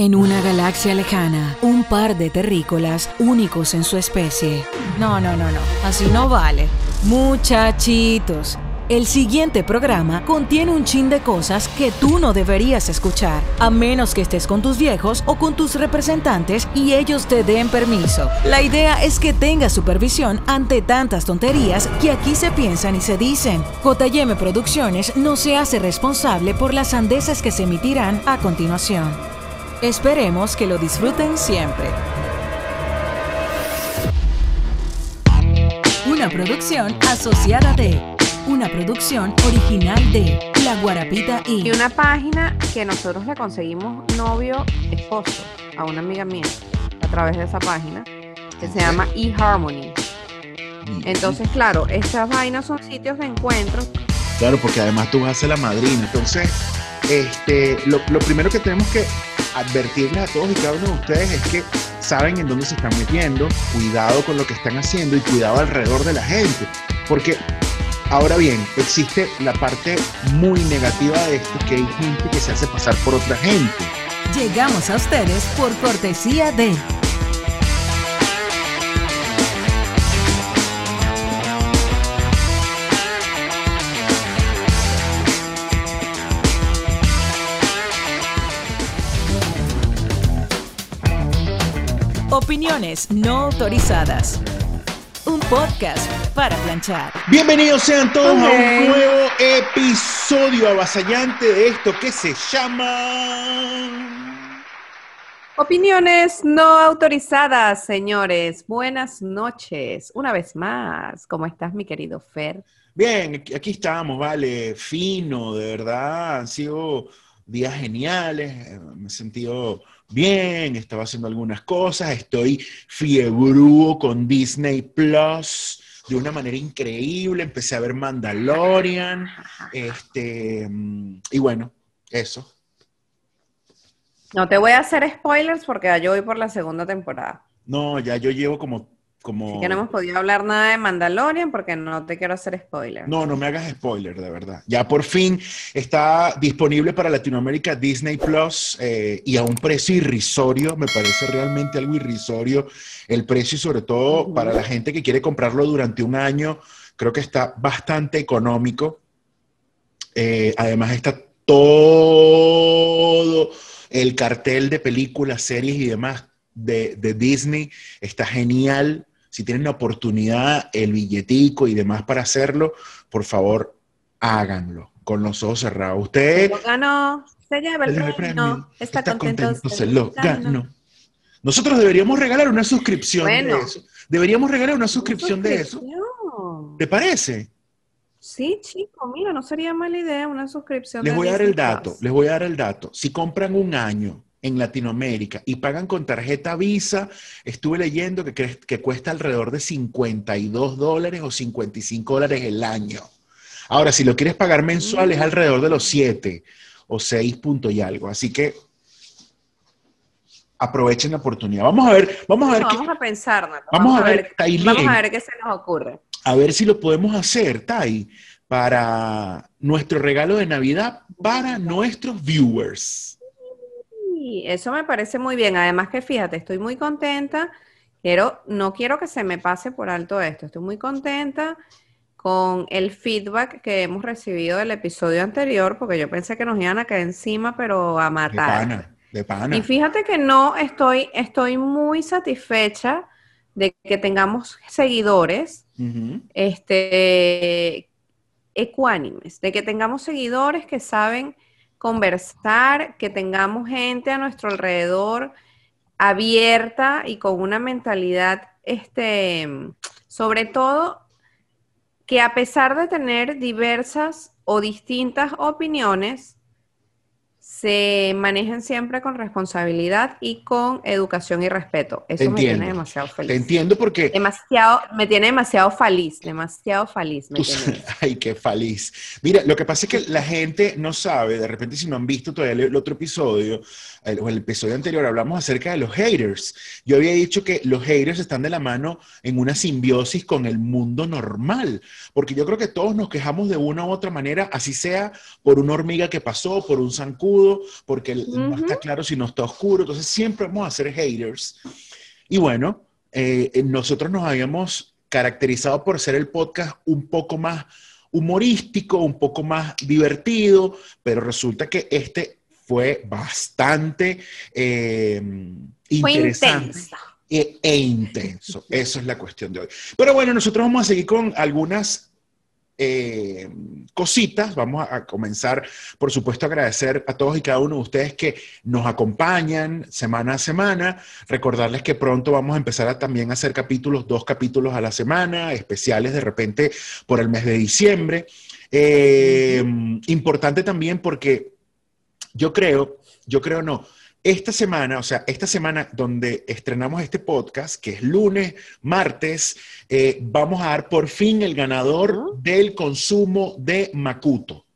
En una galaxia lejana, un par de terrícolas únicos en su especie. No, no, no, no, así no vale. Muchachitos, el siguiente programa contiene un chin de cosas que tú no deberías escuchar, a menos que estés con tus viejos o con tus representantes y ellos te den permiso. La idea es que tengas supervisión ante tantas tonterías que aquí se piensan y se dicen. JM Producciones no se hace responsable por las sandeces que se emitirán a continuación. Esperemos que lo disfruten siempre. Una producción asociada de, una producción original de La Guarapita y Y una página que nosotros le conseguimos novio, esposo, a una amiga mía, a través de esa página, que se llama eHarmony. Entonces, claro, estas vainas son sitios de encuentro. Claro, porque además tú vas a ser la madrina. Entonces, este, lo, lo primero que tenemos que advertirles a todos y cada uno de ustedes es que saben en dónde se están metiendo, cuidado con lo que están haciendo y cuidado alrededor de la gente. Porque, ahora bien, existe la parte muy negativa de esto, que hay gente que se hace pasar por otra gente. llegamos a ustedes por cortesía de Opiniones no autorizadas. Un podcast para planchar. Bienvenidos sean todos a un nuevo episodio avasallante de esto que se llama... Opiniones no autorizadas, señores. Buenas noches. Una vez más, ¿cómo estás, mi querido Fer? Bien, aquí- aquí estamos, vale, fino, de verdad, han sido días geniales, eh, me he sentido bien, estaba haciendo algunas cosas, estoy fiebrúo con Disney Plus de una manera increíble, empecé a ver Mandalorian, este, y bueno, eso. No te voy a hacer spoilers porque ya yo voy por la segunda temporada. No, ya yo llevo como, como... Así que no hemos podido hablar nada de Mandalorian porque no te quiero hacer spoilers. No, no me hagas spoiler, de verdad. Ya por fin está disponible para Latinoamérica Disney Plus eh, y a un precio irrisorio, me parece realmente algo irrisorio el precio y sobre todo para la gente que quiere comprarlo durante un año, creo que está bastante económico. Eh, además está todo el cartel de películas, series y demás de, de Disney, está genial. Si tienen la oportunidad, el billetico y demás para hacerlo, por favor, háganlo con los ojos cerrados. Se Usted lo ganó, se lleva el se premio, premio, está, contento, se lo ganó. Nosotros deberíamos regalar una suscripción Bueno. de eso. Deberíamos regalar una suscripción de eso. ¿Te parece? Sí, chico, mira, no sería mala idea una suscripción. Les de voy a dar el dato, les voy a dar el dato. Si compran un año en Latinoamérica y pagan con tarjeta Visa, estuve leyendo que, cuesta alrededor de 52 dólares o 55 dólares el año. Ahora, si lo quieres pagar mensual, es Mm. alrededor de los 7 o 6 puntos y algo. Así que aprovechen la oportunidad. Vamos a ver, vamos a ver, qué- vamos a pensarnos. vamos a ver, vamos a ver qué se nos ocurre. a ver si lo podemos hacer, Tai, para nuestro regalo de Navidad para nuestros viewers. Y eso me parece muy bien. Además que fíjate, estoy muy contenta. Quiero, no quiero que se me pase por alto esto. Estoy muy contenta con el feedback que hemos recibido del episodio anterior, porque yo pensé que nos iban a caer encima, pero a De matar. pana, de pana. Y fíjate que no estoy, estoy muy satisfecha de que tengamos seguidores este, ecuánimes, de que tengamos seguidores que saben conversar, que tengamos gente a nuestro alrededor abierta y con una mentalidad, este, sobre todo, que a pesar de tener diversas o distintas opiniones, se manejen siempre con responsabilidad y con educación y respeto. Eso me tiene demasiado feliz. Te entiendo porque Demasiado, me tiene demasiado feliz, demasiado feliz me tiene. ay, qué feliz. Mira, lo que pasa es que la gente no sabe, de repente si no han visto todavía el otro episodio, el, o el episodio anterior, hablamos acerca de los haters. Yo había dicho que los haters están de la mano en una simbiosis con el mundo normal, porque yo creo que todos nos quejamos de una u otra manera, así sea por una hormiga que pasó, por un zancudo, crudo, porque no está claro si no está oscuro. Entonces siempre vamos a ser haters. Y bueno, eh, nosotros nos habíamos caracterizado por ser el podcast un poco más humorístico, un poco más divertido, pero resulta que este fue bastante eh, interesante. E, e, intenso. Eso es la cuestión de hoy. Pero bueno, nosotros vamos a seguir con algunas eh, cositas. Vamos a, comenzar, por supuesto, a agradecer a todos y cada uno de ustedes que nos acompañan semana a semana. Recordarles que pronto vamos a empezar a también hacer capítulos, dos capítulos a la semana, especiales de repente por el mes de diciembre. Eh, importante también porque yo creo, yo creo no, esta semana, o sea, esta semana donde estrenamos este podcast, que es lunes, martes, eh, vamos a dar por fin el ganador del consumo de Makuto.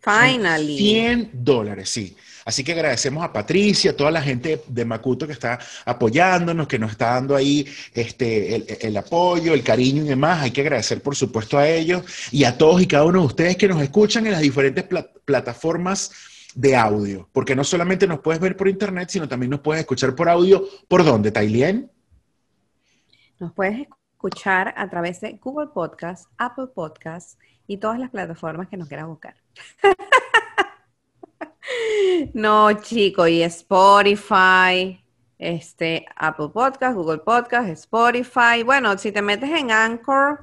Finally. 100 dólares, sí. Así que agradecemos a Patricia, a toda la gente de Makuto que está apoyándonos, que nos está dando ahí este, el, apoyo, el cariño y demás. Hay que agradecer, por supuesto, a ellos y a todos y cada uno de ustedes que nos escuchan en las diferentes plataformas de audio, porque no solamente nos puedes ver por internet, sino también nos puedes escuchar por audio. ¿Por dónde, Tailien? Nos puedes escuchar a través de Google Podcast, Apple Podcast y todas las plataformas que nos quieras buscar. no, chico, y Spotify, este, Apple Podcast, Google Podcast, Spotify. Bueno, si te metes en Anchor,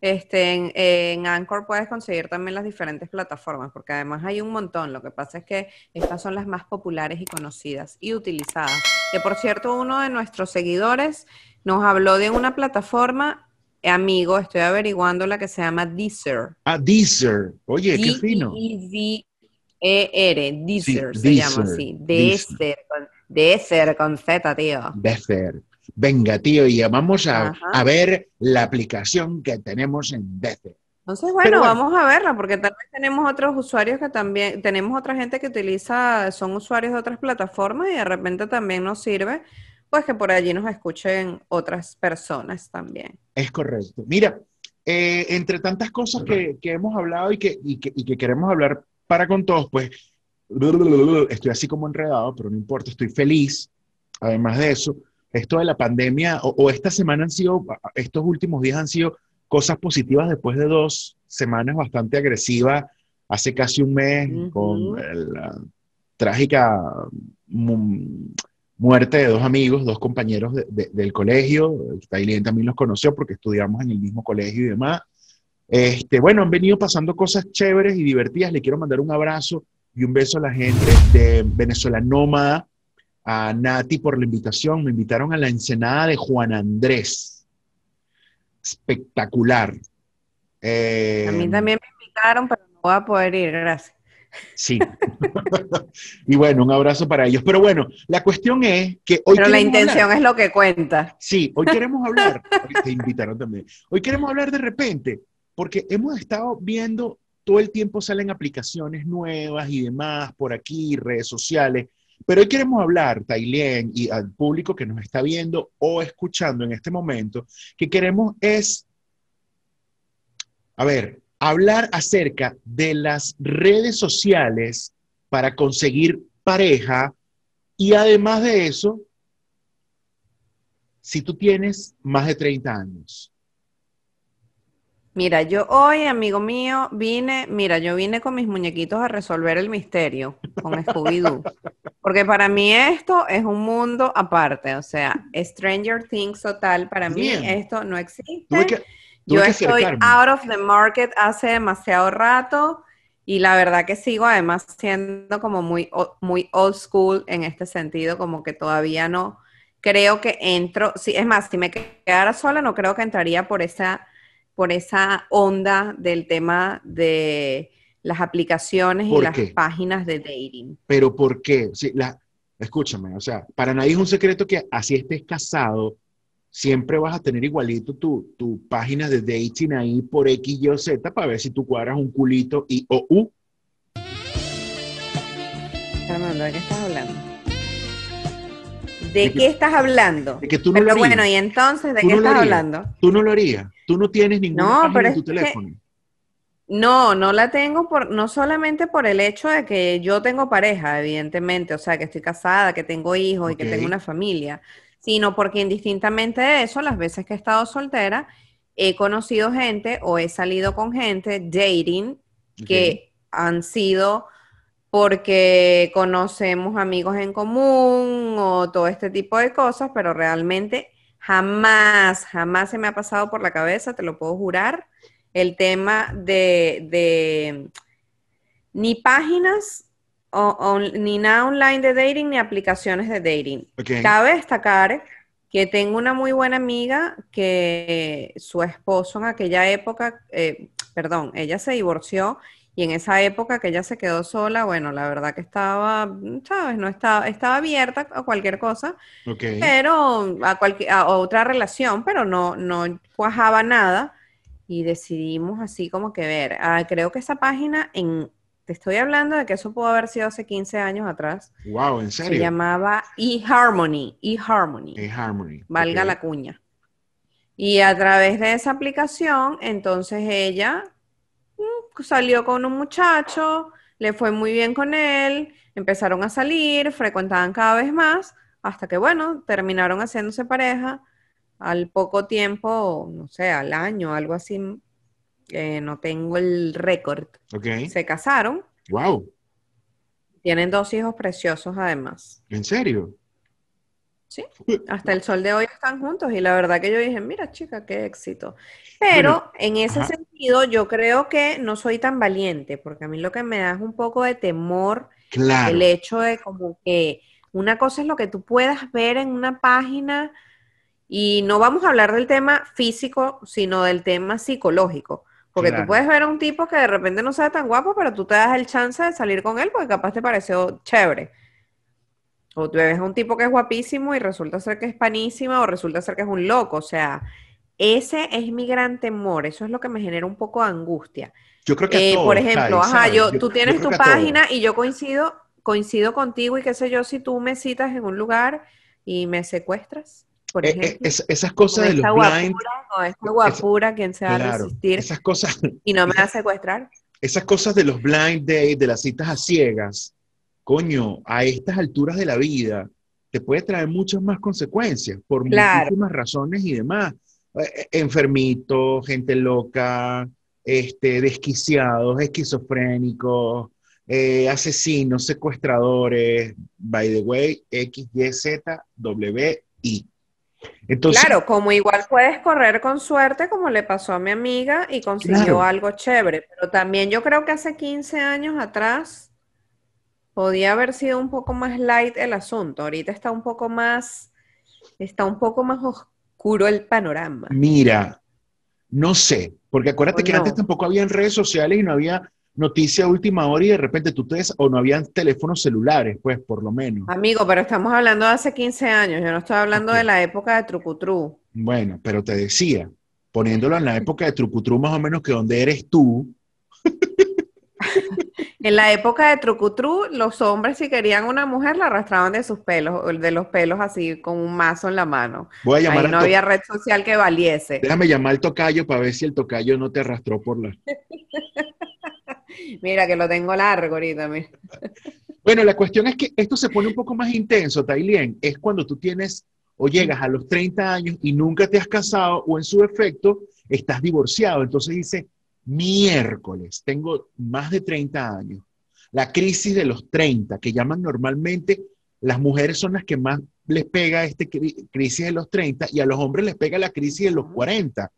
este, en, Anchor puedes conseguir también las diferentes plataformas, porque además hay un montón. Lo que pasa es que estas son las más populares y conocidas y utilizadas. Que por cierto, uno de nuestros seguidores nos habló de una plataforma, amigo, estoy averiguando la que se llama Deezer. Ah, Deezer. Oye, qué fino. E-R, Deezer se llama así. Deezer, Deezer con Z, tío. Deezer. Venga, tío, y vamos a, ver la aplicación que tenemos en DC. Entonces, bueno, vamos a verla, porque tal vez tenemos otros usuarios que también, tenemos otra gente que utiliza, son usuarios de otras plataformas y de repente también nos sirve, pues que por allí nos escuchen otras personas también. Es correcto. Mira, eh, entre tantas cosas que, hemos hablado y que, y que queremos hablar para con todos, pues estoy así como enredado, pero no importa, estoy feliz. Además de eso, esto de la pandemia o, esta semana han sido, estos últimos días han sido cosas positivas después de dos semanas bastante agresivas, hace casi un mes, con la trágica muerte de dos amigos, dos compañeros del colegio. Tailien también los conoció porque estudiamos en el mismo colegio y demás. Este, bueno, han venido pasando cosas chéveres y divertidas. Le quiero mandar un abrazo y un beso a la gente de Venezuela Nómada, a Nati por la invitación. Me invitaron a la ensenada de Juan Andrés. Espectacular. Eh, a mí también me invitaron, pero no voy a poder ir, gracias. Sí. y bueno, un abrazo para ellos. Pero bueno, la cuestión es que hoy... Pero la intención es lo que cuenta. Sí, hoy queremos hablar, te invitaron también, hoy queremos hablar de repente, porque hemos estado viendo, todo el tiempo salen aplicaciones nuevas y demás por aquí, redes sociales, pero hoy queremos hablar, Tailien, y al público que nos está viendo o escuchando en este momento, que queremos es, a ver, hablar acerca de las redes sociales para conseguir pareja. Y además de eso, si tú tienes más de 30 años, Mira, yo hoy, amigo mío, vine, mira, yo vine con mis muñequitos a resolver el misterio con Scooby-Doo. Porque para mí esto es un mundo aparte, o sea, Stranger Things total, para mí esto no existe. yo estoy out of the market hace demasiado rato y la verdad que sigo además siendo como muy, muy old school en este sentido, como que todavía no creo que entro, sí, es más, si me quedara sola no creo que entraría por esa por esa onda del tema de las aplicaciones y las páginas de dating. Pero ¿por qué? la, escúchame, o sea, para nadie es un secreto que así estés casado, siempre vas a tener igualito tu, tu página de dating ahí por X, Y o Z para ver si tú cuadras un culito y o U. Armando, ¿de qué estás hablando? ¿De, qué estás hablando? De que tú no lo harías. bueno, y entonces, ¿de qué estás hablando? Tú no lo harías. Tú no tienes ninguna no, página en tu teléfono. No, no la tengo por, no solamente por el hecho de que yo tengo pareja, evidentemente, o sea, que estoy casada, que tengo hijos y que tengo una familia, sino porque indistintamente de eso, las veces que he estado soltera, he conocido gente o he salido con gente dating que han sido porque conocemos amigos en común o todo este tipo de cosas, pero realmente jamás, jamás se me ha pasado por la cabeza, te lo puedo jurar, el tema de, de ni páginas o, o- ni nada online de dating ni aplicaciones de dating. Cabe destacar que tengo una muy buena amiga que su esposo en aquella época, eh, perdón, ella se divorció y en esa época que ella se quedó sola, bueno, la verdad que estaba, ¿sabes? No estaba, estaba abierta a cualquier cosa, Ok. pero a, cualquier, a otra relación, pero no, no cuajaba nada y decidimos así como que ver. Ah, creo que esa página en, te estoy hablando de que eso pudo haber sido hace 15 años atrás, Wow, ¿en se serio? llamaba eHarmony, eHarmony, eHarmony. valga la cuña. Y a través de esa aplicación, entonces ella mm, salió con un muchacho, le fue muy bien con él, empezaron a salir, frecuentaban cada vez más, hasta que, bueno, terminaron haciéndose pareja. Al poco tiempo, no sé, al año, algo así, eh, no tengo el récord, Ok. se casaron, Wow, tienen dos hijos preciosos además. ¿en serio? Sí, hasta el sol de hoy están juntos y la verdad que yo dije, mira chica, qué éxito. Pero Bueno, en ese ajá. sentido yo creo que no soy tan valiente, porque a mí lo que me da es un poco de temor Claro. el hecho de como que una cosa es lo que tú puedas ver en una página y no vamos a hablar del tema físico, sino del tema psicológico. Porque Claro. tú puedes ver a un tipo que de repente no sea tan guapo, pero tú te das el chance de salir con él porque capaz te pareció chévere. O tú ves a un tipo que es guapísimo y resulta ser que es panísima o resulta ser que es un loco. O sea, ese es mi gran temor. Eso es lo que me genera un poco de angustia. Yo creo que a Eh, todos, por ejemplo, Kai, ajá, yo, Yo- tú yo tienes creo tu a página y yo coincido, coincido contigo y qué sé yo, si tú me citas en un lugar y me secuestras, por Eh, eh, ejemplo, es- esas cosas de los esta blind, guapura, con esta guapura, ¿quién se va a claro, resistir esas cosas, y no me va a secuestrar? esas cosas de los blind dates, de las citas a ciegas, coño, a estas alturas de la vida, te puede traer muchas más consecuencias por Claro. muchísimas razones y demás. Eh, eh, enfermitos, gente loca, este, desquiciados, esquizofrénicos, eh, asesinos, secuestradores, by the way, X, Y, Z, W, I. Entonces, Claro, como igual puedes correr con suerte, como le pasó a mi amiga y consiguió Claro. algo chévere, pero también yo creo que hace 15 años atrás podía haber sido un poco más light el asunto. Ahorita está un poco más, está un poco más oscuro el panorama. Mira, no sé, porque acuérdate ¿O que antes tampoco habían redes sociales y no había noticia a última hora y de repente tú te des, o no habían teléfonos celulares, pues por lo menos. Amigo, pero estamos hablando de hace 15 años, yo no estoy hablando de la época de Trucutru. Bueno, pero te decía, poniéndolo en la época de Trucutru más o menos que donde eres tú, En la época de Trucutru, los hombres si querían una mujer la arrastraban de sus pelos, de los pelos así con un mazo en la mano. voy a llamar Ahí al no había red social que valiese. déjame llamar al tocayo para ver si el tocayo no te arrastró por la... Mira que lo tengo largo ahorita, mira. Bueno, la cuestión es que esto se pone un poco más intenso, Tailien, es cuando tú tienes o llegas a los 30 años y nunca te has casado o en su efecto estás divorciado. Entonces dice, miércoles, tengo más de 30 años. La crisis de los 30, que llaman normalmente, las mujeres son las que más les pega esta crisis de los 30 y a los hombres les pega la crisis de los 40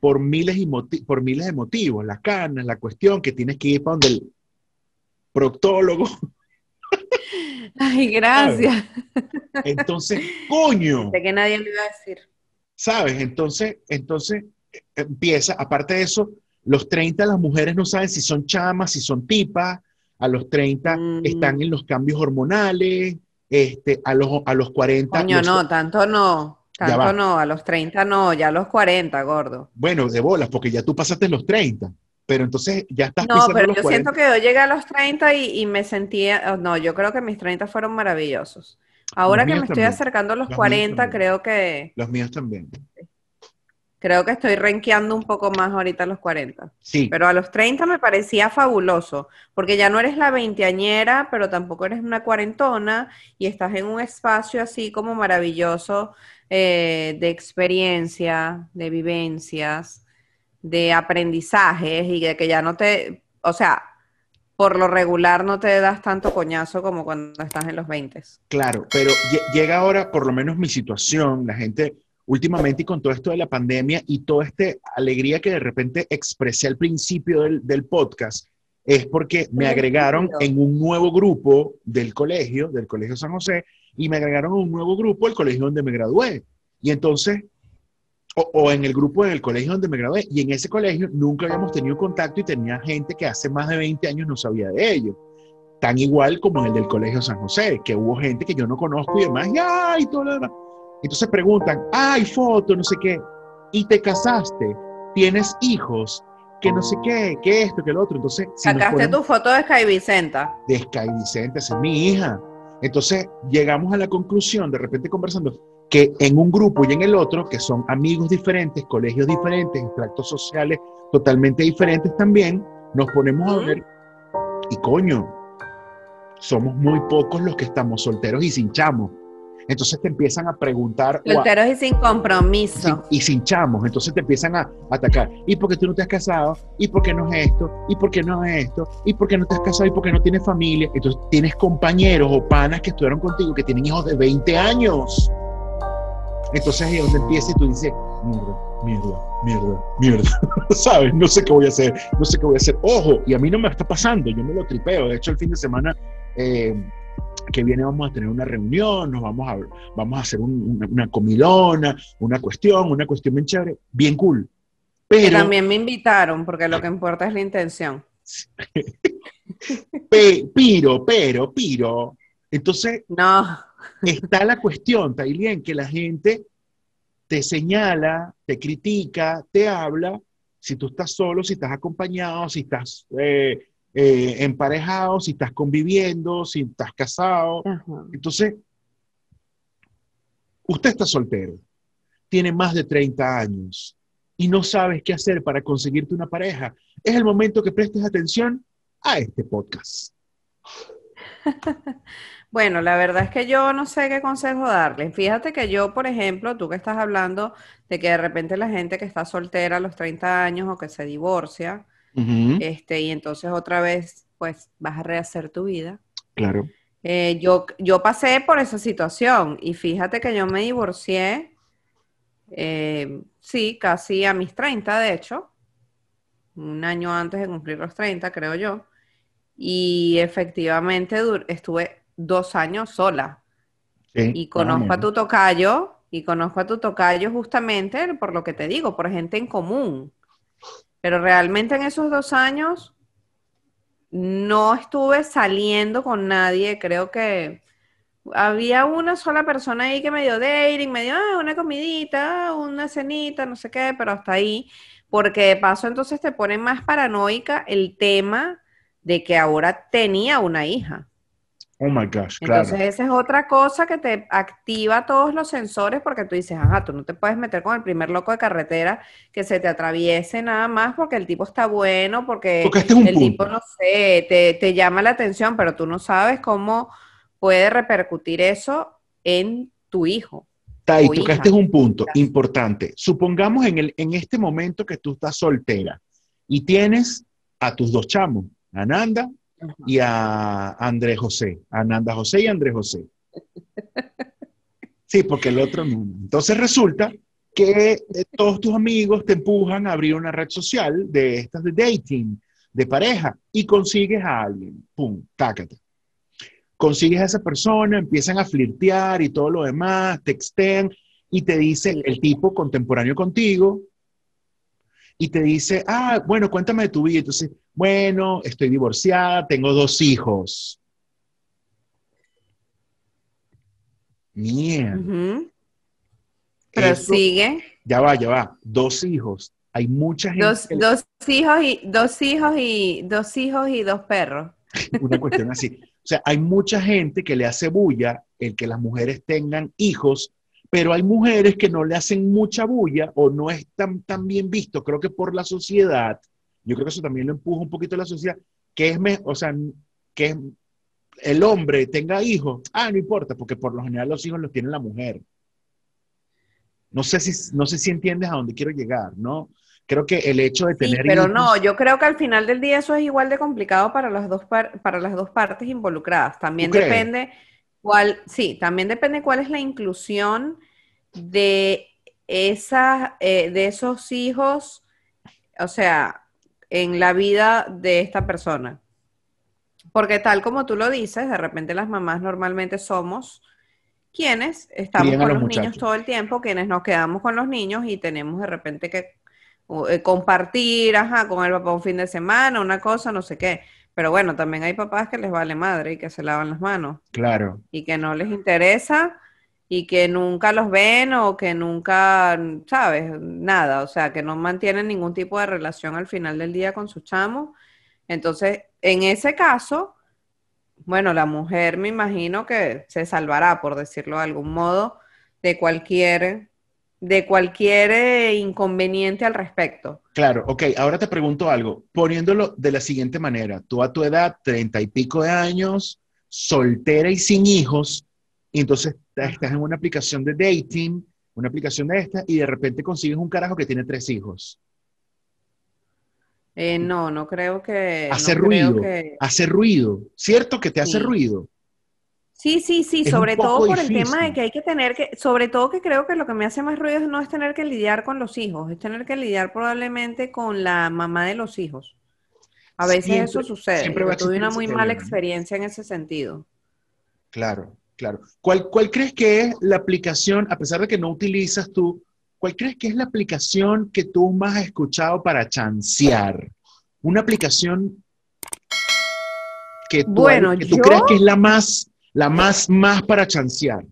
por miles, y por miles de motivos, las canas, la cuestión que tienes que ir para donde el proctólogo. Ay, gracias. Entonces, coño, Sé que nadie lo iba a decir. ¿sabes? Entonces, entonces eh, empieza, aparte de eso, los 30 las mujeres no saben si son chamas, si son tipas, a los 30 Mm. están en los cambios hormonales, este, a, los, a los 40... Coño, los- no, tanto no. Tanto no, a los 30 no, ya a los 40, gordo. Bueno, de bolas, porque ya tú pasaste los 30, pero entonces ya estás No, pisando pero los yo 40. siento que yo llegué a los 30 y, y me sentía, oh, no, yo creo que mis 30 fueron maravillosos. Ahora Los que me estoy acercando a los Los míos 40, también. creo que Los míos también. Creo que estoy renqueando un poco más ahorita a los 40. Sí. Pero a los 30 me parecía fabuloso, porque ya no eres la veinteañera, pero tampoco eres una cuarentona y estás en un espacio así como maravilloso eh, de experiencia, de vivencias, de aprendizajes y de que ya no te, o sea, por lo regular no te das tanto coñazo como cuando estás en los 20. Claro, pero lle- llega ahora, por lo menos mi situación, la gente últimamente y con todo esto de la pandemia y toda esta alegría que de repente expresé al principio del, del podcast, es porque me agregaron en un nuevo grupo del colegio, del Colegio San José, y me agregaron a un nuevo grupo, el colegio donde me gradué. Y entonces, o, o en el grupo del colegio donde me gradué, y en ese colegio nunca habíamos tenido contacto y tenía gente que hace más de 20 años no sabía de ello tan igual como en el del Colegio San José, que hubo gente que yo no conozco y demás, y ¡ay! todo lo demás. Entonces preguntan, ¡ay, foto, no sé qué! ¿Y te casaste? ¿Tienes hijos? Que no sé qué, que esto, que lo otro. Entonces, si Sacaste ponemos tu foto de Sky Vicenta. de Sky Vicente, esa es mi hija. Entonces, llegamos a la conclusión, de repente conversando, que en un grupo y en el otro, que son amigos diferentes, colegios diferentes, extractos sociales totalmente diferentes también, nos ponemos a ver y coño, somos muy pocos los que estamos solteros y sin chamos. Entonces te empiezan a preguntar a- Solteros y sin compromiso. sin- y sin chamos. Entonces te empiezan a atacar. ¿Y por qué tú no te has casado? ¿Y por qué no es esto? ¿Y por qué no es esto? ¿Y por qué no te has casado? ¿Y por qué no tienes familia? Entonces tienes compañeros o panas que estuvieron contigo que tienen hijos de 20 años. Entonces ahí es donde empieza y tú dices, mierda, mierda, mierda, mierda. ¿Sabes? No sé qué voy a hacer, no sé qué voy a hacer. Ojo, y a mí no me está pasando, yo me lo tripeo. De hecho, el fin de semana eh, que viene vamos a tener una reunión, nos vamos a, vamos a hacer un- una, una comilona, una cuestión, una cuestión bien chévere, bien cool. Que Pero, también me invitaron, porque lo que importa es la intención. pe- piro, pero, piro. Entonces, No, está la cuestión, Tailien, que la gente te señala, te critica, te habla, si tú estás solo, si estás acompañado, si estás eh, eh, emparejado, si estás conviviendo, si estás casado. Entonces, usted está soltero, tiene más de 30 años y no sabes qué hacer para conseguirte una pareja. Es el momento que prestes atención a este podcast. Bueno, la verdad es que yo no sé qué consejo darle. Fíjate que yo, por ejemplo, tú que estás hablando de que de repente la gente que está soltera a los 30 años o que se divorcia, Este, y entonces otra vez, pues vas a rehacer tu vida. Claro. Eh, yo, yo pasé por esa situación y fíjate que yo me divorcié, eh, sí, casi a mis 30, de hecho, un año antes de cumplir los 30, creo yo, y efectivamente estuve dos años sola Sí, y conozco a tu tocayo y conozco a tu tocayo justamente por lo que te digo, por gente en común. Pero realmente en esos dos años no estuve saliendo con nadie. Creo que había una sola persona ahí que me dio dating, me dio ah, una comidita, una cenita, no sé qué, pero hasta ahí. Porque de paso entonces te pone más paranoica el tema de que ahora tenía una hija. Oh my gosh, claro. Entonces, esa es otra cosa que te activa todos los sensores porque tú dices, ajá, tú no te puedes meter con el primer loco de carretera que se te atraviese nada más porque el tipo está bueno, porque, Porque este es un el punto. tipo, no sé, te, te llama la atención, pero tú no sabes cómo puede repercutir eso en tu hijo. Tai, tocaste hija. un punto importante. Supongamos en, el, en este momento que tú estás soltera y tienes a tus dos chamos, a Y a Andrés José. A Nanda José y a Andrés José. Sí, porque el otro no. Entonces resulta que eh, todos tus amigos te empujan a abrir una red social de estas de dating, de pareja, y consigues a alguien. Pum, tácate. Consigues a esa persona, empiezan a flirtear y todo lo demás, textean y te dice el tipo contemporáneo contigo y te dice, ah, bueno, cuéntame de tu vida. Entonces, bueno, estoy divorciada, tengo dos hijos. Mierda. Ujú. Eso- Prosigue. ya va, ya va. Dos hijos. Hay mucha gente Dos, le- dos hijos y dos hijos y dos hijos y dos perros. una cuestión así. O sea, hay mucha gente que le hace bulla el que las mujeres tengan hijos pero hay mujeres que no le hacen mucha bulla o no es tan, tan bien visto, creo que por la sociedad, yo creo que eso también lo empuja un poquito la sociedad, que es, o sea, que el hombre tenga hijos, ah, no importa, porque por lo general los hijos los tiene la mujer. No sé si, no sé si entiendes a dónde quiero llegar, ¿no? Creo que el hecho de tener sí, pero no, yo creo que al final del día eso es igual de complicado para las dos, para las dos partes involucradas. También depende cuál, sí, también depende cuál es la inclusión de, esa, eh, de esos hijos, o sea, en la vida de esta persona. Porque tal como tú lo dices, de repente las mamás normalmente somos quienes estamos con los, niños todo el tiempo, quienes nos quedamos con los niños y tenemos de repente que eh, compartir, ajá, con el papá un fin de semana, una cosa, no sé qué. Pero bueno, también hay papás que les vale madre y que se lavan las manos. Claro. Y que no les interesa y que nunca los ven o que nunca, ¿sabes? Nada, o sea, que no mantienen ningún tipo de relación al final del día con su chamo. Entonces, en ese caso, bueno, la mujer me imagino que se salvará, por decirlo de algún modo, de cualquier, de cualquier eh, inconveniente al respecto. Claro, ok, ahora te pregunto algo, poniéndolo de la siguiente manera, tú a tu edad, treinta y pico de años, soltera y sin hijos, y entonces estás en una aplicación de dating, una aplicación de esta, y de repente consigues un carajo que tiene tres hijos. Eh, no, no creo que... Hace ruido, hace ruido, ¿cierto que te hace ruido? Sí, sí, sí, sobre todo por el tema de que hay que tener que, sobre todo que creo que lo que me hace más ruido no es tener que lidiar con los hijos, es tener que lidiar probablemente con la mamá de los hijos. A veces eso sucede. Siempre tuve una muy mala experiencia en ese sentido. Claro, claro. ¿Cuál, ¿Cuál crees que es la aplicación, a pesar de que no utilizas tú, ¿cuál crees que es la aplicación que tú más has escuchado para chancear? Una aplicación que tú, bueno, que tú crees que es la más, la más, más para chancear.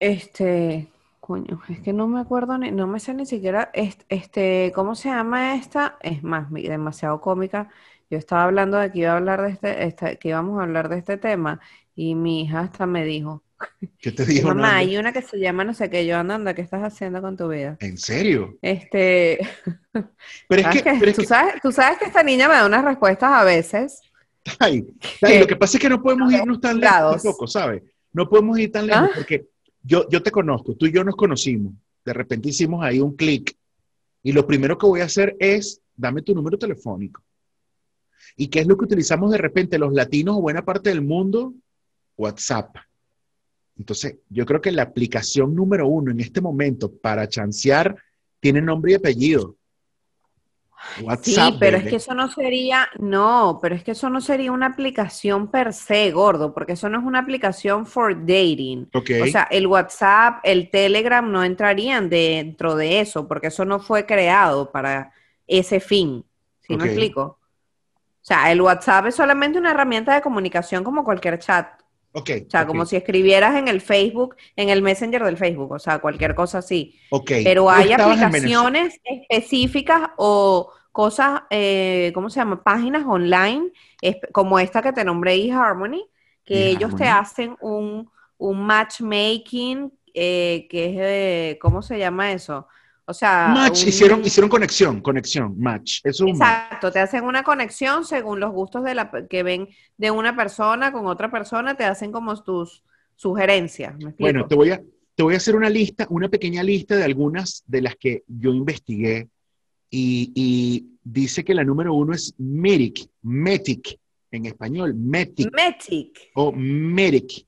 Este, coño, es que no me acuerdo, ni, no me sé ni siquiera, este, ¿cómo se llama esta? Es más, demasiado cómica. Yo estaba hablando de que iba a hablar de este, este que íbamos a hablar de este tema y mi hija hasta me dijo, ¿Qué te dijo? Mamá, hay una que se llama no sé qué, yo anda, ¿qué estás haciendo con tu vida? ¿En serio? Este. Pero es que, ¿tú, Sabes, tú sabes que esta niña me da unas respuestas a veces. Lo que pasa es que no podemos irnos tan lejos tampoco, ¿sabes? No podemos ir tan lejos ¿Ah? porque yo, yo te conozco, tú y yo nos conocimos. De repente hicimos ahí un clic y lo primero que voy a hacer es, dame tu número telefónico. ¿Y qué es lo que utilizamos de repente los latinos o buena parte del mundo? WhatsApp. Entonces, yo creo que la aplicación número uno en este momento para chancear tiene nombre y apellido. WhatsApp, sí, pero es que eso no sería, no, pero es que eso no sería una aplicación per se, gordo, porque eso no es una aplicación for dating. O sea, el WhatsApp, el Telegram no entrarían dentro de eso, porque eso no fue creado para ese fin. ¿Sí me explico? O sea, el WhatsApp es solamente una herramienta de comunicación como cualquier chat. Okay, o sea, como si escribieras en el Facebook, en el Messenger del Facebook, o sea, cualquier cosa así. Okay. Pero hay aplicaciones específicas o cosas, eh, ¿cómo se llama? Páginas online, como esta que te nombré, eHarmony, que ellos te hacen un, un matchmaking, eh, que es, de, ¿cómo se llama eso? O sea, match, hicieron, hicieron conexión, conexión, match. exacto, te hacen una conexión según los gustos de la que ven de una persona con otra persona, te hacen como tus sugerencias. bueno, te voy a te voy a hacer una lista, una pequeña lista de algunas de las que yo investigué y, dice que la número uno es Metic, Metic en español, Metic. Metic. O Metic.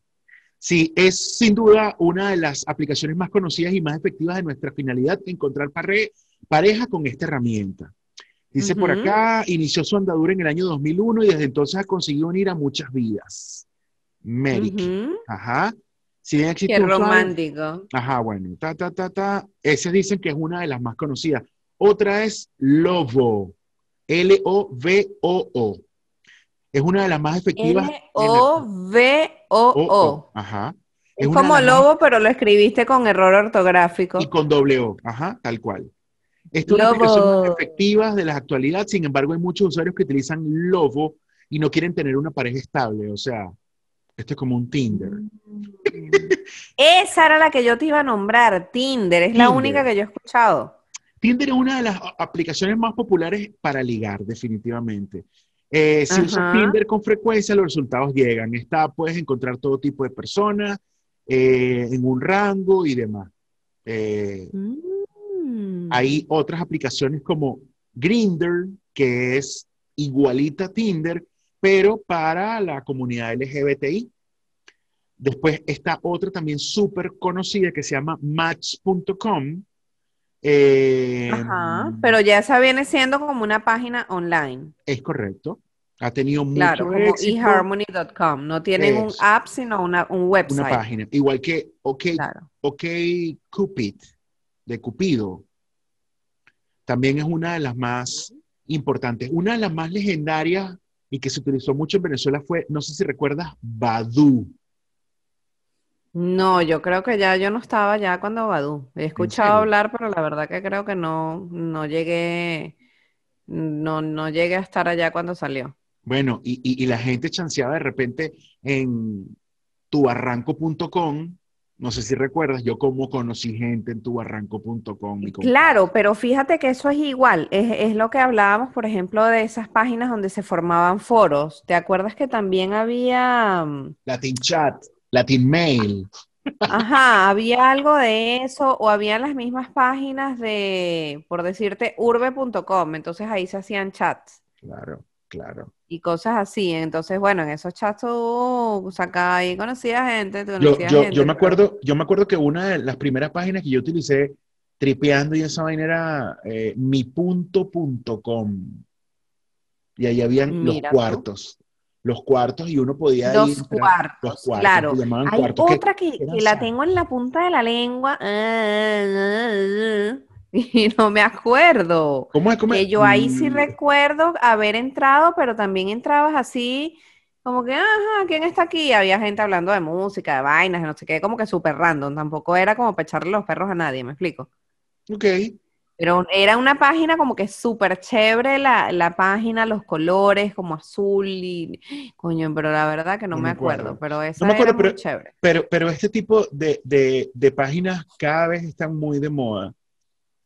Sí, es sin duda una de las aplicaciones más conocidas y más efectivas de nuestra finalidad, encontrar pareja con esta herramienta. Dice por acá, inició su andadura en el año 2001 y desde entonces ha conseguido unir a muchas vidas. Medic. Ajá. Qué romántico. Ajá, bueno. Ta, ta, ta, ta. Ese dicen que es una de las más conocidas. Otra es Lovo. L-O-V-O-O. Es una de las más efectivas. L-O-V-O-O. Ajá. Es, como lobo, pero lo escribiste con error ortográfico. Y con doble O. Ajá, tal cual. Esto es una aplicación más efectivas de la actualidad, sin embargo, hay muchos usuarios que utilizan Lobo y no quieren tener una pareja estable. O sea, esto es como un Tinder. Esa era la que yo te iba a nombrar, Tinder, es la única que yo he escuchado. Tinder es una de las aplicaciones más populares para ligar, definitivamente. Eh, si usas. Tinder con frecuencia, los resultados llegan. Esta puedes encontrar todo tipo de personas eh, en un rango y demás. Eh, Mm. Hay otras aplicaciones como Grindr, que es igualita a Tinder, pero para la comunidad LGBTI. Después está otra también súper conocida que se llama Match.com. Eh, Ajá, pero ya esa viene siendo como una página online. Es correcto. Ha tenido mucho Claro, como eharmony.com. No tienen un app, sino una, un Una website. página. Igual que OK, Claro. OK Cupid, de Cupido. También es una de las más importantes. Una de las más legendarias y que se utilizó mucho en Venezuela fue, no sé si recuerdas, Badu. No, yo creo que ya yo no estaba ya cuando Badoo. He escuchado hablar, pero la verdad que creo que no, no llegué, no, no llegué a estar allá cuando salió. Bueno, y, y- y la gente chanceaba de repente en tubarranco.com. No sé si recuerdas, yo como conocí gente en tubarranco.com. Claro, pero fíjate que eso es igual, es, es lo que hablábamos, por ejemplo, de esas páginas donde se formaban foros. ¿Te acuerdas que también había, mm, Latin Chat, Latin Mail. ajá, había algo de eso, o habían las mismas páginas de, por decirte, urbe.com, entonces ahí se hacían chats. Claro, claro. y cosas así. Entonces, bueno, en esos chats tú sacabas ahí, conocías gente, tú Yo, conocías yo, gente, yo me acuerdo, yo me acuerdo que una de las primeras páginas que yo utilicé tripeando y esa vaina era eh, mipunto.com. Y ahí habían los Mira cuartos. Los cuartos y uno podía Los ir cuartos, los cuartos, claro. Hay cuartos, otra que, la tengo en la punta de la lengua y no me acuerdo. ¿Cómo es? ¿Cómo es? Que yo ahí sí Mm, recuerdo haber entrado, pero también entrabas así, como que, ajá, ¿quién está aquí? Había gente hablando de música, de vainas, de no sé qué, como que súper random. Tampoco era como para echarle los perros a nadie, ¿me explico? Ok. Pero era una página como que súper chévere la, la página, los colores, como azul y... Coño, pero la verdad que no, No me acuerdo, acuerdo. pero esa me acuerdo, era muy pero- chévere. Pero, pero este tipo de, de- de páginas cada vez están muy de moda.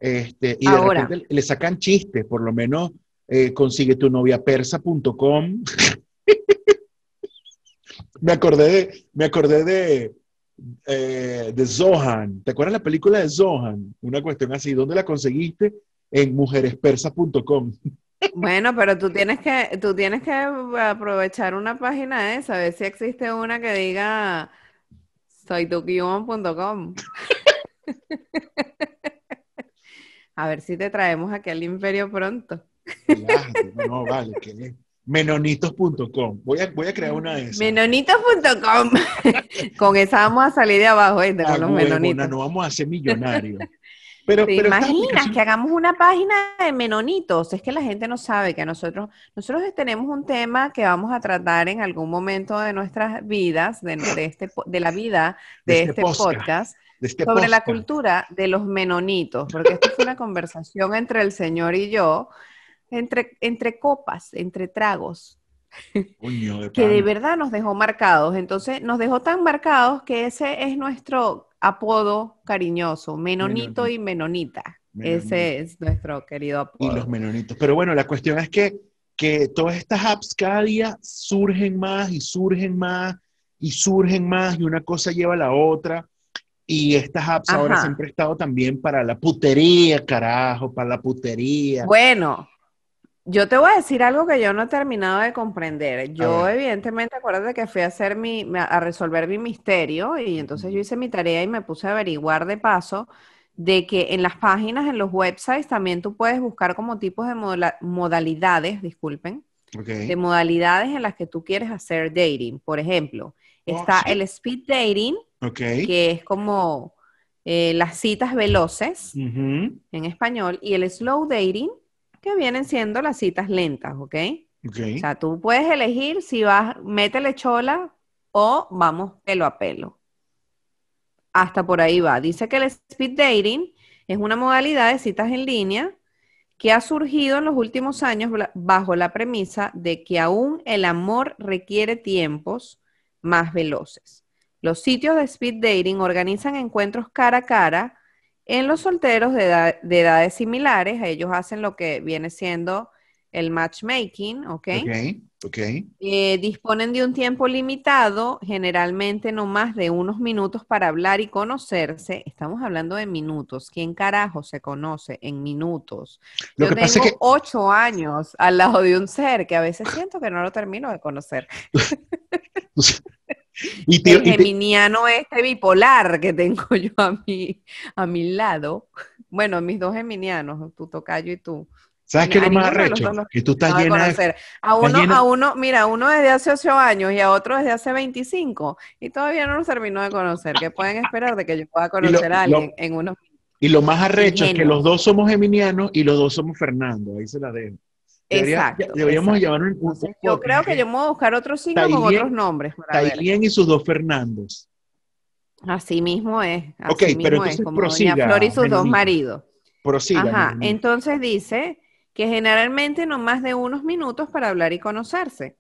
Este, y de Ahora. repente le sacan chistes, por lo menos eh, consigue tu novia persa.com. me acordé de, me acordé de, eh, de Zohan. ¿Te acuerdas la película de Zohan? Una cuestión así. ¿Dónde la conseguiste? En mujerespersa.com. Bueno, pero tú tienes que, tú tienes que aprovechar una página de esa, a ver si existe una que diga soytuguion.com. A ver si te traemos aquí al imperio pronto. Relájate, no, vale. que- Menonitos.com. Voy a, voy a crear una de esas. Menonitos.com. Con esa vamos a salir de abajo, menonitos. no vamos a ser millonarios. Pero, ¿Te pero estas imaginas que hagamos una página de menonitos? Es que la gente no sabe que nosotros, nosotros tenemos un tema que vamos a tratar en algún momento de nuestras vidas, de, de este, de la vida de, De este, este podcast, de este sobre la cultura de los menonitos, porque esto fue una conversación entre el señor y yo, entre, entre copas, entre tragos, de que de verdad nos dejó marcados. Entonces, nos dejó tan marcados que ese es nuestro apodo cariñoso, Menonito Menonito. y Menonita. Menonito. Ese es nuestro querido Y apodo. los menonitos. Pero bueno, la cuestión es que, que todas estas apps cada día surgen más y surgen más y surgen más y una cosa lleva a la otra. Y estas apps ahora Ajá. se han prestado también para la putería, carajo, para la putería. Bueno, yo te voy a decir algo que yo no he terminado de comprender. Yo, evidentemente, acuérdate que fui a hacer mi, a resolver mi misterio y entonces yo hice mi tarea y me puse a averiguar de paso de que en las páginas, en los websites, también tú puedes buscar como tipos de moda- modalidades, disculpen, Ok. de modalidades en las que tú quieres hacer dating. Por ejemplo, Oh, está sí. el speed dating, que es como eh, las citas veloces en español, y el slow dating, que vienen siendo las citas lentas, ¿ok? O sea, tú puedes elegir si vas, métele chola o vamos pelo a pelo. Hasta por ahí va. Dice que el speed dating es una modalidad de citas en línea que ha surgido en los últimos años bajo la premisa de que aún el amor requiere tiempos más veloces. Los sitios de speed dating organizan encuentros cara a cara en los solteros de, edad- de edades similares. Ellos hacen lo que viene siendo el matchmaking, ¿ok? Ok, ok. Eh, disponen de un tiempo limitado, generalmente no más de unos minutos para hablar y conocerse. Estamos hablando de minutos. ¿Quién carajo se conoce en minutos? Lo Yo que pasa es tengo que ocho años al lado de un ser que a veces siento que no lo termino de conocer. y te- El y te- geminiano este bipolar que tengo yo a mi, a mi lado. Bueno, mis dos geminianos, tu tocayo y tú. ¿sabes qué es lo más arrecho? los Que tú estás llena de. A uno, llena- a uno, mira, uno desde hace ocho años y a otro desde hace 25 y todavía no los termino de conocer. ¿Qué pueden esperar de que yo pueda conocer a lo- alguien en unos Y lo más arrecho es que los dos somos geminianos y los dos somos Fernando. Ahí se la dejo. Debería- Exacto, deberíamos exacto. un, un- yo creo que yo me voy a buscar otro signo con otros nombres. Tailien y sus dos Fernandos. Así mismo es. Así Ok, pero mismo entonces es, como prosiga, Doña Flor y sus dos maridos. Prosiga. Ajá, Menonita. entonces dice que generalmente no más de unos minutos para hablar y conocerse.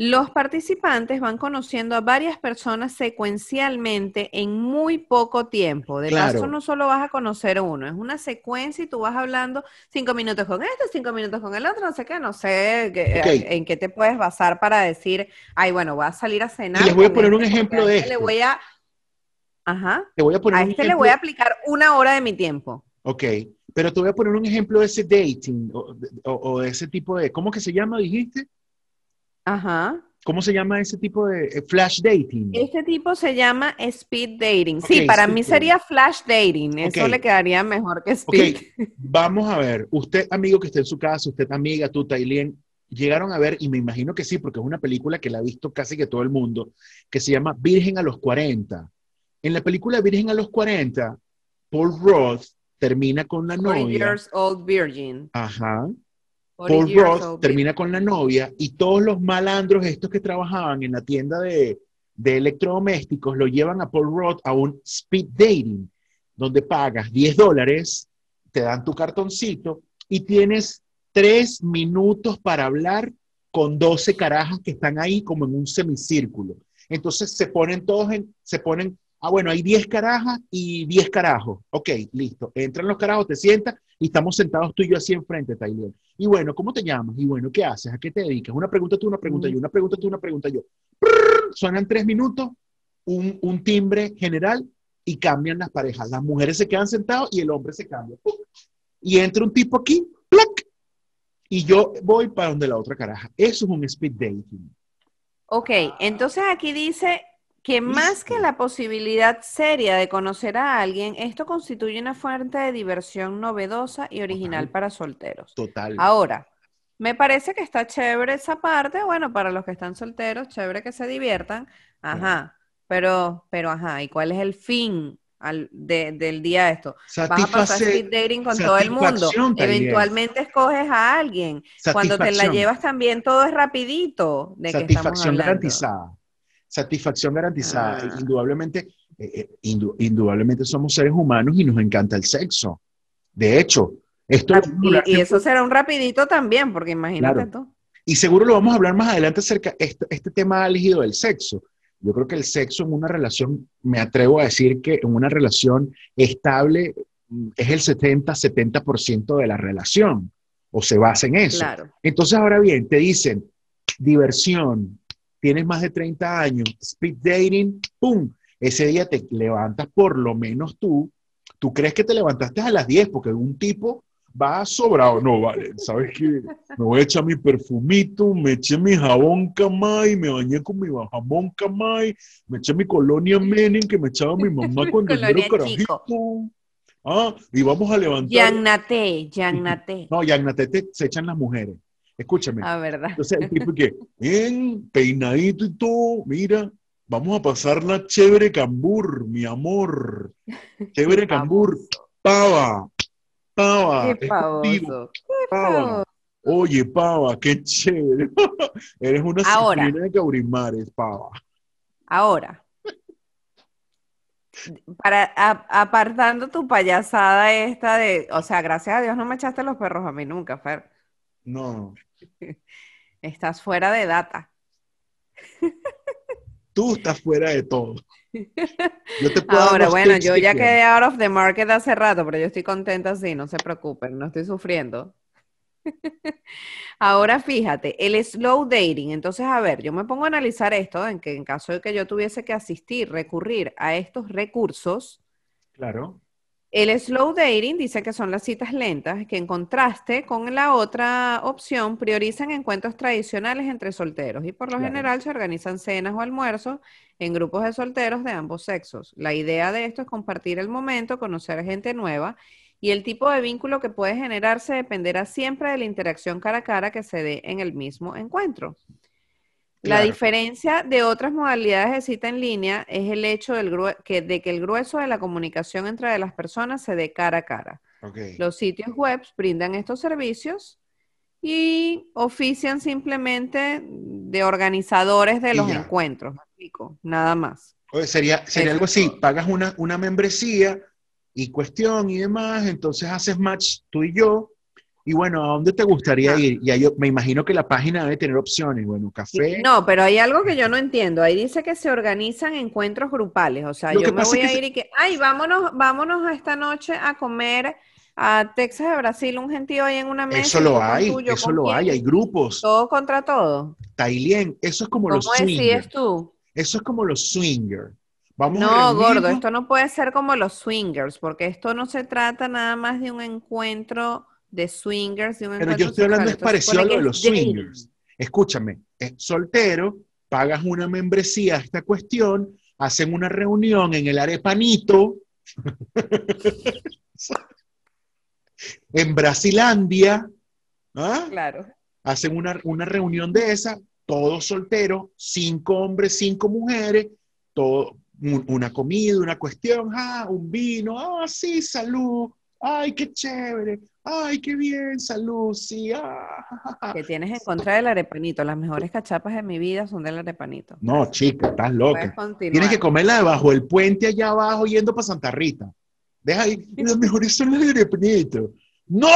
Los participantes van conociendo a varias personas secuencialmente en muy poco tiempo. De Claro. paso, no solo vas a conocer uno, es una secuencia y tú vas hablando cinco minutos con este, cinco minutos con el otro, no sé qué, no sé qué- en qué te puedes basar para decir, ay, bueno, voy a salir a cenar. Y les voy a poner un este ejemplo de este Le esto. voy a, ajá, Te voy a poner a este le voy a aplicar una hora de mi tiempo. Ok, pero te voy a poner un ejemplo de ese dating o, o- o de ese tipo de... ¿Cómo que se llama, dijiste? Ajá. ¿Cómo se llama ese tipo de eh, flash dating? Este tipo se llama speed dating. Sí, para mí dating. sería flash dating. Eso le quedaría mejor que speed. vamos a ver. Usted, amigo que esté en su casa, usted, amiga, tú, Tailien, llegaron a ver, y me imagino que sí, porque es una película que la ha visto casi que todo el mundo, que se llama Virgen a los 40. En la película Virgen a los 40, Paul Roth termina con la 40 novia. years old virgin. Ajá. 40 Paul Roth old termina con la novia y todos los malandros estos que trabajaban en la tienda de, de electrodomésticos lo llevan a Paul Roth a un speed dating, donde pagas 10 dólares, te dan tu cartoncito y tienes tres minutos para hablar con 12 carajas que están ahí como en un semicírculo. Entonces se ponen todos en, se ponen, ah, bueno, hay 10 carajas y 10 carajos. Ok, listo. Entran los carajos, te sientas y estamos sentados tú y yo así enfrente, Taylor. Y bueno, ¿cómo te llamas? Y bueno, ¿qué haces? ¿A qué te dedicas? Una pregunta tú, una pregunta Mm. yo, una pregunta tú, una pregunta yo. Prrr, Suenan tres minutos, un, un timbre general y cambian las parejas. Las mujeres se quedan sentadas y el hombre se cambia. ¡Pum! Y entra un tipo aquí, ¡plac! y yo voy para donde la otra caraja. Eso es un speed dating. Ok, entonces aquí dice que más que la posibilidad seria de conocer a alguien, esto constituye una fuente de diversión novedosa y original Total. para solteros. Total. Ahora, me parece que está chévere esa parte, bueno, para los que están solteros, chévere que se diviertan, ajá, pero, pero ajá, ¿y cuál es el fin al- de- del día de esto? Vas a pasar speed dating con todo el mundo, eventualmente escoges a alguien, cuando te la llevas también todo es rapidito, ¿de estamos Satisfacción garantizada. Satisfacción garantizada. Ah. Indudablemente, eh, eh, indu- indudablemente somos seres humanos y nos encanta el sexo. De hecho, esto lo vamos a Y, eso será un rapidito también, porque imagínate Claro. tú. y seguro lo vamos a hablar más adelante acerca de este, este tema elegido del sexo. Yo creo que el sexo en una relación, me atrevo a decir que en una relación estable mm, es el 70-70% de la relación, o se basa en eso. Claro. Entonces, ahora bien, te dicen diversión, tienes más de 30 años, speed dating, ¡pum! Ese día te levantas por lo menos tú. Tú crees que te levantaste a las 10 porque un tipo va sobrado. No, vale, ¿sabes qué? Me voy a echar mi perfumito, me eché mi jabón Camay, me bañé con mi jabón Camay, me eché mi colonia Menem que me echaba mi mamá cuando yo era carajito. Ah, y vamos a levantar. Yagnate, Yagnate. No, Yagnatete se echan las mujeres. Escúchame. Ah, verdad. Entonces el tipo que, bien, peinadito y todo, mira, vamos a pasarla chévere cambur, mi amor. Chévere cambur, pava, pava. Qué pavoso. pava. Oye, pava, qué chévere. Eres una Ahora. de Caurimares, pava. Ahora, para a- apartando tu payasada esta de, o sea, gracias a Dios no me echaste los perros a mí nunca, Fer. No. Estás fuera de data. tú estás fuera de todo. Yo te puedo dar Ahora, bueno, yo ya quedé out of the market hace rato, pero yo estoy contenta así, no se preocupen, no estoy sufriendo. Ahora fíjate, el slow dating. Entonces, a ver, yo me pongo a analizar esto, en que en caso de que yo tuviese que asistir, recurrir a estos recursos, Claro. El slow dating dice que son las citas lentas, que en contraste con la otra opción priorizan encuentros tradicionales entre solteros y por lo Claro. general se organizan cenas o almuerzos en grupos de solteros de ambos sexos. La idea de esto es compartir el momento, conocer gente nueva y el tipo de vínculo que puede generarse dependerá siempre de la interacción cara a cara que se dé en el mismo encuentro. La diferencia de otras modalidades de cita en línea es el hecho del que, de que el grueso de la comunicación entre las personas se dé cara a cara. Ok. Los sitios web brindan estos servicios y ofician simplemente de organizadores de los encuentros. Nada más. Sería sería Eso algo así, pagas una, una membresía y cuestión y demás, entonces haces match tú y yo, y bueno, ¿a dónde te gustaría Ah. ir? Y ahí yo me imagino que la página debe tener opciones, bueno, café. No, pero hay algo que yo no entiendo. Ahí dice que se organizan encuentros grupales. O sea, Lo yo me voy a se- ir y que, ay, vámonos, vámonos a esta noche a comer a Texas de Brasil, un gentío ahí en una mesa. Eso lo hay, eso lo quién, hay, hay grupos. Todo contra todo. Tailien, eso es como ¿Cómo los swingers. decides tú? Eso es como los swingers. Vamos No, gordo, esto no puede ser como los swingers, porque esto no se trata nada más de un encuentro de swingers, de un Pero yo estoy hablando es parecido a lo de los dating. swingers. Escúchame, es soltero, pagas una membresía a esta cuestión, hacen una reunión en el Arepanito, en Brasilandia, ¿ah? Claro. hacen una, una reunión de esa, todos solteros, cinco hombres, cinco mujeres, todo, un- una comida, una cuestión, ah, un vino, ah, sí, salud, ay, qué chévere, ay, qué bien, salud, sí, ah, ja, ja, ja". ¿Qué tienes en contra del arepanito? Las mejores cachapas de mi vida son del arepanito. No, chica, estás loca. Tienes que comerla debajo del puente allá abajo yendo para Santa Rita. Deja ahí, las mejores son las de Arepanito. ¡No!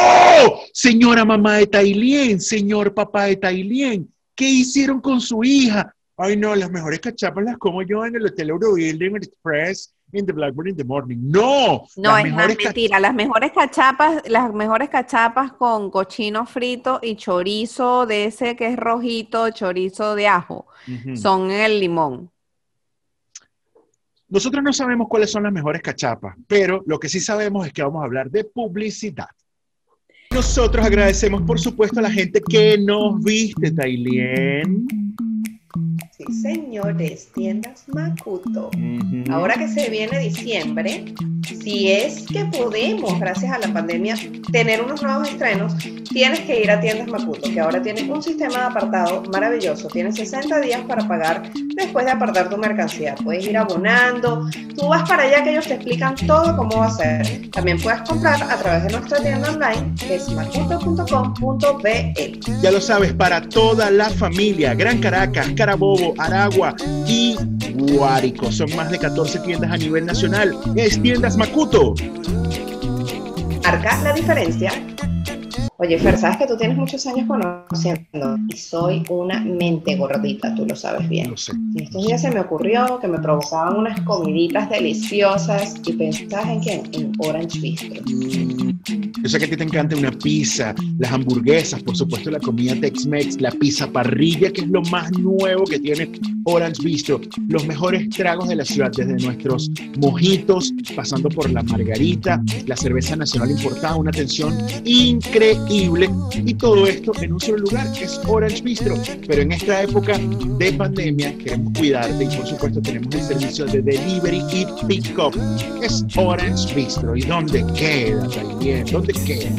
Señora mamá de Tailien, señor papá de Tailien, ¿qué hicieron con su hija? Ay, no, las mejores cachapas las como yo en el Hotel Eurobuilding Express in the Blackburn in the morning. ¡No! No, es más mentira. Las mejores cachapas, las mejores cachapas con cochino frito y chorizo de ese que es rojito, chorizo de ajo, Ujú. son el limón. Nosotros no sabemos cuáles son las mejores cachapas, pero lo que sí sabemos es que vamos a hablar de publicidad. Nosotros agradecemos, por supuesto, a la gente que nos viste, Tailien. Sí, señores, tiendas Makuto. Ahora que se viene diciembre, si es que podemos, gracias a la pandemia, tener unos nuevos estrenos, tienes que ir a Tiendas Makuto, que ahora tiene un sistema de apartado maravilloso. Tienes 60 días para pagar después de apartar tu mercancía. Puedes ir abonando, tú vas para allá que ellos te explican todo cómo va a ser. También puedes comprar a través de nuestra tienda online, que es makuto.com.be. Ya lo sabes, para toda la familia, Gran Caracas, Carabobo, Aragua y Guárico. Son más de 14 tiendas a nivel nacional. Es Tiendas Macuto. marca la diferencia. Oye, Fer, sabes que tú tienes muchos años conociendo y soy una mente gordita, tú lo sabes bien. No sé. Y estos días se me ocurrió que me provocaban unas comiditas deliciosas y pensabas en quién? En Orange Bistro. Mm, Yo sé que a ti te encanta una pizza, las hamburguesas, por supuesto la comida Tex-Mex, la pizza parrilla, que es lo más nuevo que tiene Orange Bistro, los mejores tragos de la ciudad, desde nuestros mojitos, pasando por la margarita, la cerveza nacional importada, una atención increíble y todo esto en un solo lugar, que es Orange Bistro. Pero en esta época de pandemia queremos cuidarte y por supuesto tenemos el servicio de delivery y pick-up, que es Orange Bistro. ¿Y dónde queda también? ¿Dónde queda?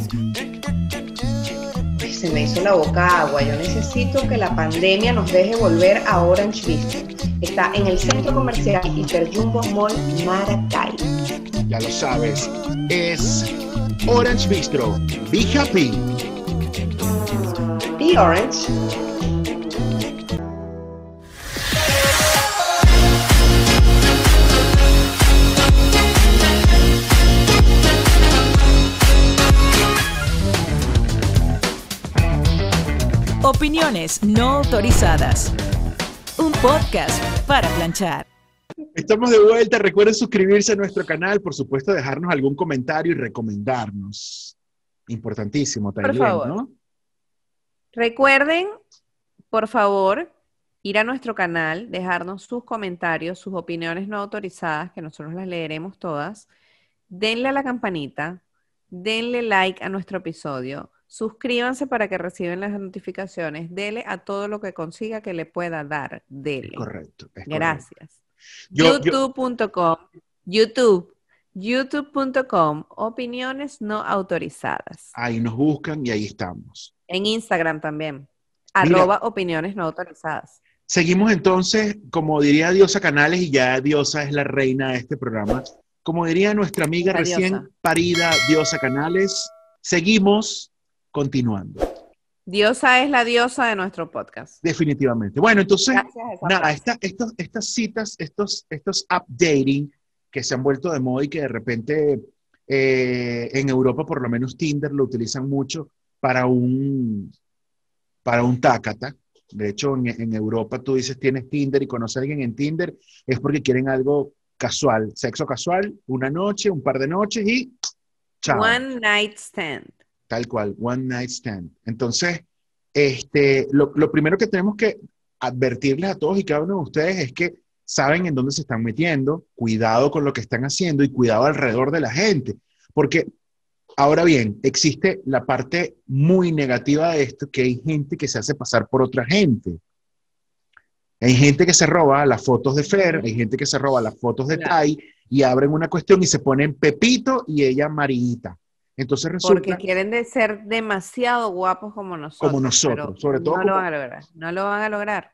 Se me hizo la boca agua. Yo necesito que la pandemia nos deje volver a Orange Bistro. Está en el centro comercial Hiperjumbo Mall Maracay. Ya lo sabes, es Orange Bistro. Be happy. Be Orange. Opiniones no autorizadas. Un podcast para planchar. Estamos de vuelta. Recuerden suscribirse a nuestro canal, por supuesto, dejarnos algún comentario y recomendarnos. Importantísimo, también, favor. ¿no? Recuerden, por favor, ir a nuestro canal, dejarnos sus comentarios, sus opiniones no autorizadas, que nosotros las leeremos todas. Denle a la campanita, denle like a nuestro episodio, suscríbanse para que reciban las notificaciones, dele a todo lo que consiga que le pueda dar, dele. Correcto. es. Gracias. YouTube.com, YouTube, youtube.com, opiniones no autorizadas. ahí nos buscan y ahí estamos. En Instagram también, Mira. arroba opiniones no autorizadas. Seguimos entonces, como diría Diosa Canales, y ya Diosa es la reina de este programa, como diría nuestra amiga recién diosa. parida Diosa Canales, seguimos continuando, Diosa es la diosa de nuestro podcast. definitivamente. Bueno, entonces, nada, esta- estos- estas citas, estos, estos updating que se han vuelto de moda y que de repente eh, en Europa, por lo menos Tinder, lo utilizan mucho para un, para un tácata. De hecho, en, en Europa tú dices tienes Tinder y conoces a alguien en Tinder, es porque quieren algo casual, sexo casual, una noche, un par de noches y chao. One night stand. Tal cual, one night stand. Entonces, este, lo, lo primero que tenemos que advertirles a todos y cada uno de ustedes es que saben en dónde se están metiendo, cuidado con lo que están haciendo y cuidado alrededor de la gente. Porque, ahora bien, existe la parte muy negativa de esto, que hay gente que se hace pasar por otra gente. Hay gente que se roba las fotos de Fer, hay gente que se roba las fotos de Claro. Tai y abren una cuestión y se ponen Pepito y ella Marita. Entonces resulta... Porque quieren de ser demasiado guapos como nosotros. Como nosotros, pero sobre todo No lo van a lograr. No lo van a lograr.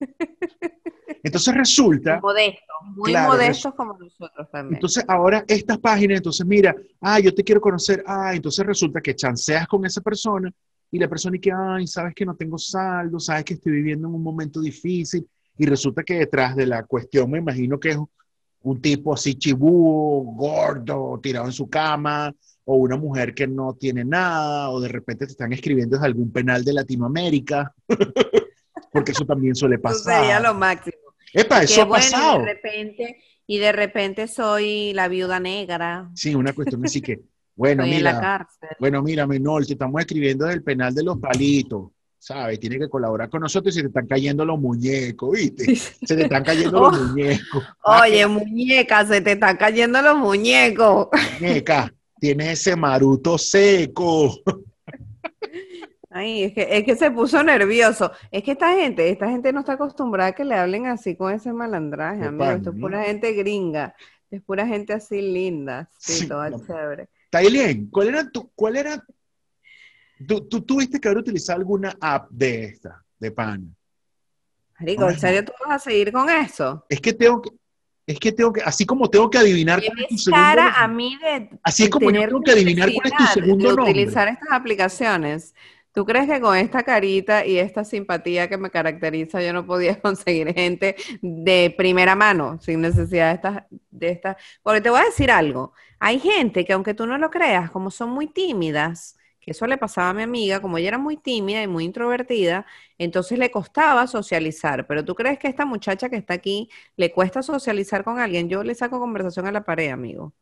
Entonces resulta, Modestos, muy Claro, modestos como nosotros también. entonces ahora estas páginas, entonces mira, ah, yo te quiero conocer, ah, entonces resulta que chanceas con esa persona y la persona y que, ay, sabes que no tengo saldo, sabes que estoy viviendo en un momento difícil y resulta que detrás de la cuestión me imagino que es un tipo así chibú, gordo, tirado en su cama, o una mujer que no tiene nada, o de repente te están escribiendo desde algún penal de Latinoamérica, porque eso también suele Eso sería pasar. lo máximo. Epa, eso ha bueno, y pasado. de repente, y de repente soy la viuda negra. Sí, una cuestión así que, bueno, estoy mira, bueno, mira, menor, te estamos escribiendo del penal de los palitos, ¿sabes? Tienes que colaborar con nosotros y se te están cayendo los muñecos, ¿viste? Se te están cayendo los Oh. muñecos. Oye, muñeca, se te están cayendo los muñecos. Muñeca, tienes ese maruto seco. Ay, es que, es que se puso nervioso. Es que esta gente, esta gente no está acostumbrada a que le hablen así con ese malandraje, De amigo. Esto es pura gente gringa. Es pura gente así linda, sí, Sí, toda no. chévere. Tailien, ¿cuál era tu, cuál era, tú, tú tuviste que haber utilizado alguna app de esta, de pana? Marico, ¿en serio tú vas a seguir con eso? Es que tengo que, es que tengo que, así como tengo que adivinar cuál es tu segundo cara nombre. a mí de Así es como yo tengo que adivinar cuál es tu segundo de nombre. utilizar estas aplicaciones. ¿Tú crees que con esta carita y esta simpatía que me caracteriza yo no podía conseguir gente de primera mano sin necesidad de estas, de estas? Porque te voy a decir algo. Hay gente que aunque tú no lo creas, como son muy tímidas, eso le pasaba a mi amiga, como ella era muy tímida y muy introvertida, entonces le costaba socializar. Pero tú crees que esta muchacha que está aquí le cuesta socializar con alguien. Yo le saco conversación a la pared, amigo.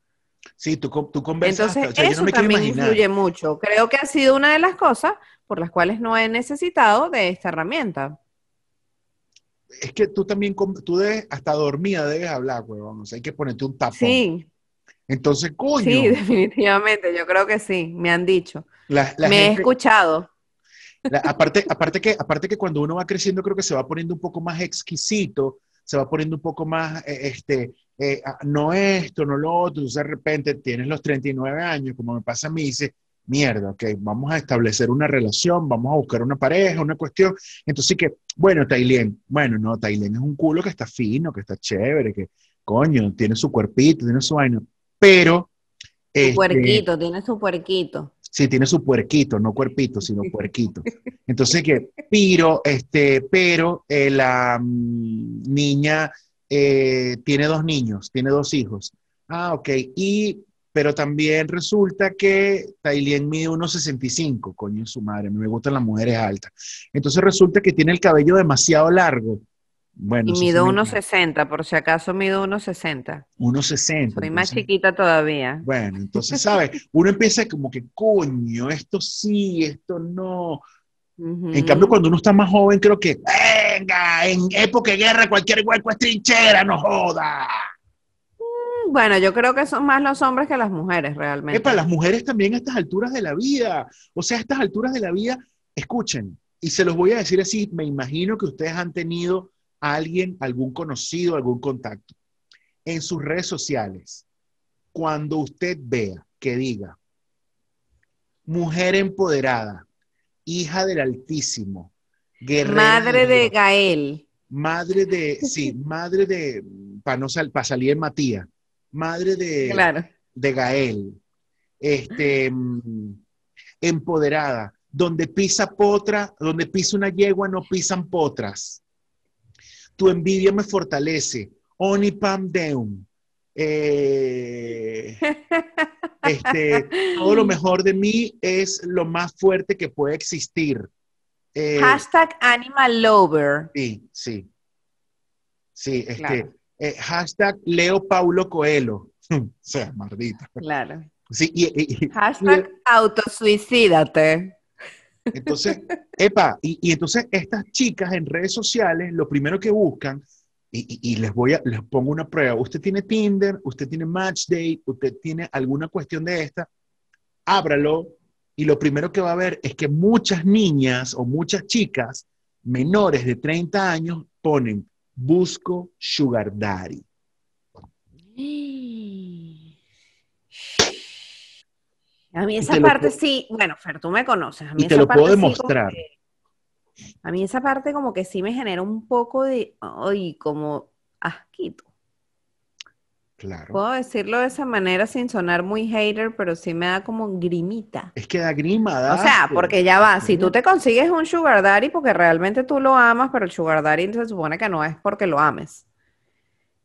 Sí, tú, tú conversas, Entonces, o sea, yo eso no me quiero también influye mucho. Creo que ha sido una de las cosas por las cuales no he necesitado de esta herramienta. Es que tú también, tú debes, hasta dormida debes hablar, huevón. O sea, hay que ponerte un tapón. Sí, Entonces, coño, sí, definitivamente. Yo creo que sí, me han dicho. La, la me he escuchado. la- aparte, aparte, que, aparte que cuando uno va creciendo, creo que se va poniendo un poco más exquisito, se va poniendo un poco más, eh, este, eh, ah, no esto, no lo otro. Entonces, de repente tienes los 39 años, como me pasa a mí, y dices, mierda, ok, vamos a establecer una relación, vamos a buscar una pareja, una cuestión. Entonces, que, bueno, Tailén, bueno, no, Tailén es un culo que está fino, que está chévere, que, coño, tiene su cuerpito, tiene su vaina, pero... Su este, puerquito, tiene su puerquito. Sí, tiene su puerquito, no cuerpito, sino puerquito. Entonces, que, pero, este, pero eh, la mm, niña eh, tiene dos niños, tiene dos hijos. Ah, ok. Y pero también resulta que Tailien mide 1,65, coño su madre, me gustan las mujeres altas. Entonces resulta que tiene el cabello demasiado largo. Bueno, y mido 1,60, por si acaso mido 1,60. 1,60. Soy más chiquita todavía. Bueno, entonces, ¿sabes? Uno empieza como que, coño, esto sí, esto no. En cambio, cuando uno está más joven, creo que, venga, en época de guerra cualquier hueco es trinchera, no joda. Mm, bueno, yo creo que son más los hombres que las mujeres, realmente. para las mujeres también a estas alturas de la vida. O sea, a estas alturas de la vida, escuchen, y se los voy a decir así, me imagino que ustedes han tenido a alguien, algún conocido, algún contacto. En sus redes sociales, cuando usted vea que diga, mujer empoderada, hija del Altísimo, guerrera. Madre de Gael. Madre de, sí, madre de, para no para salir en Matías, madre de, claro. de Gael, este, mm, empoderada, donde pisa potra, donde pisa una yegua, no pisan potras. Tu envidia me fortalece. Onipam Deum. Eh, este, todo lo mejor de mí es lo más fuerte que puede existir. Eh, hashtag Animal Lover. Sí, sí. Sí, este, eh, hashtag Leo Paulo Coelho. o sea, maldita. Claro. Sí, y, hashtag autosuicídate. Entonces, epa, y, entonces estas chicas en redes sociales lo primero que buscan, y, les voy a, les pongo una prueba, usted tiene Tinder, usted tiene Matchday, usted tiene alguna cuestión de esta, ábralo, y lo primero que va a ver es que muchas niñas o muchas chicas menores de 30 años ponen, busco sugar daddy. A mí esa parte sí, bueno, Fer, tú me conoces. A mí y te lo puedo demostrar. a mí esa parte como que sí me genera un poco de, ay, como asquito. Claro. Puedo decirlo de esa manera sin sonar muy hater, pero sí me da como grimita. Es que da grima, da O sea, porque ya va, si tú te consigues un sugar daddy porque realmente tú lo amas, pero el sugar daddy se supone que no es porque lo ames.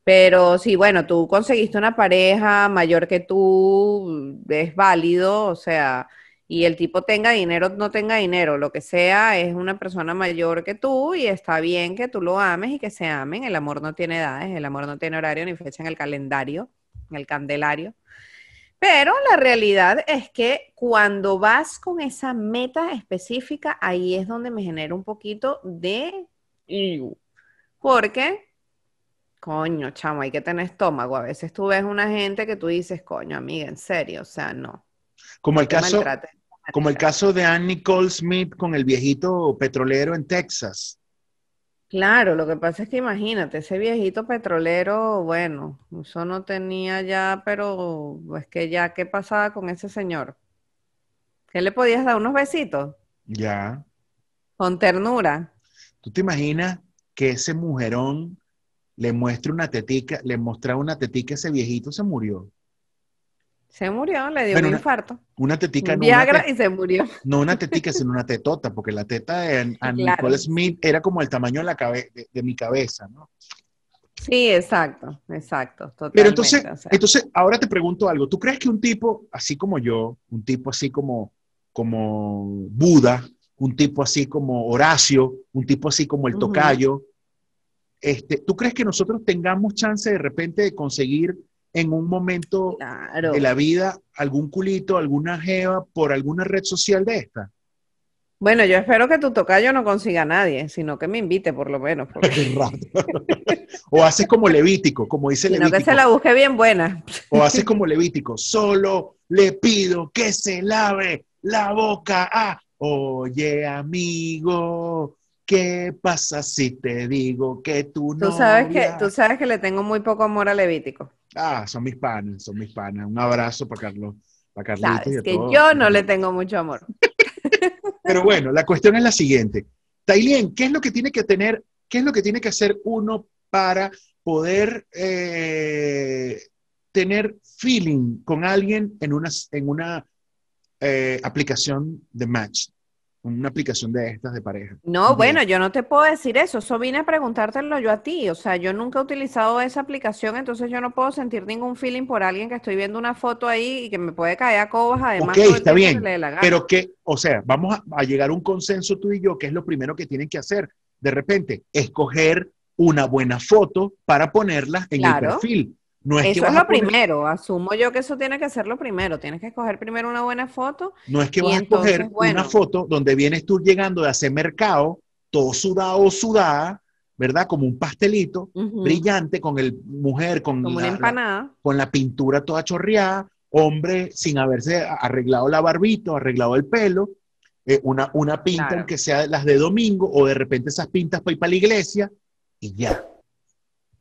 Pero si, bueno, tú conseguiste una pareja mayor que tú, es válido, o sea, y el tipo tenga dinero, no tenga dinero, lo que sea, es una persona mayor que tú y está bien que tú lo ames y que se amen. El amor no tiene edades, el amor no tiene horario ni fecha en el calendario, en el candelario. Pero la realidad es que cuando vas con esa meta específica, ahí es donde me genera un poquito de... Porque Coño, chamo, hay que tener estómago. A veces tú ves una gente que tú dices, coño, amiga, en serio, o sea, no. Como el caso, como el caso de Ann Nicole Smith con el viejito petrolero en Texas. Claro, lo que pasa es que imagínate, ese viejito petrolero, bueno, eso no tenía ya, pero es que ya, ¿qué pasaba con ese señor? ¿Qué le podías dar unos besitos? Ya. Con ternura. ¿Tú te imaginas que ese mujerón le muestra una tetica, le mostraba una tetica, ese viejito se murió. Se murió, le dio un infarto. Una tetica. Un Viagra y se murió. No una tetica, sino una tetota, porque la teta de Nicole Smith era como el tamaño de, la de, mi cabeza, ¿no? Sí, exacto, exacto. Pero entonces, entonces, ahora te pregunto algo. ¿Tú crees que un tipo así como yo, un tipo así como, como Buda, un tipo así como Horacio, un tipo así como el Tocayo, este, ¿Tú crees que nosotros tengamos chance de repente de conseguir en un momento de la vida algún culito, alguna jeva por alguna red social de esta? Bueno, yo espero que tu tocayo no consiga a nadie, sino que me invite por lo menos. o haces como Levítico, como dice Levítico. que se la busque bien buena. o haces como Levítico, solo le pido que se lave la boca. Ah, oye amigo, ¿Qué pasa si te digo que tú no? Tú sabes que, tú sabes que le tengo muy poco amor a Levítico. Ah, son mis panas, son mis panas. Un abrazo para Carlos. Para Sabes que yo no le tengo mucho amor. Pero bueno, la cuestión es la siguiente. Tailien, ¿qué es lo que tiene que tener, qué es lo que tiene que hacer uno para poder eh, tener feeling con alguien en una, en una eh, aplicación de match? Una aplicación de estas de pareja. No, De- bueno, yo no te puedo decir eso. Eso vine a preguntártelo yo a ti. O sea, yo nunca he utilizado esa aplicación, entonces yo no puedo sentir ningún feeling por alguien que estoy viendo una foto ahí y que me puede caer a cobas, además Ok, está que bien. Pero que, o sea, vamos a, a llegar a un consenso tú y yo, que es lo primero que tienen que hacer. De repente, escoger una buena foto para ponerla en el perfil. No es que Eso vas es a lo poner- primero. Asumo yo que eso tiene que ser lo primero. Tienes que escoger primero una buena foto. No es que vas a escoger bueno. una foto donde vienes tú llegando de hacer mercado, todo sudado sudada, ¿verdad? Como un pastelito, brillante, con el mujer, con Como una la- con la pintura toda chorreada, hombre sin haberse arreglado la barbita, arreglado el pelo, eh, una, una pinta, Claro. aunque sea las de domingo, o de repente esas pintas para ir para la iglesia, y ya.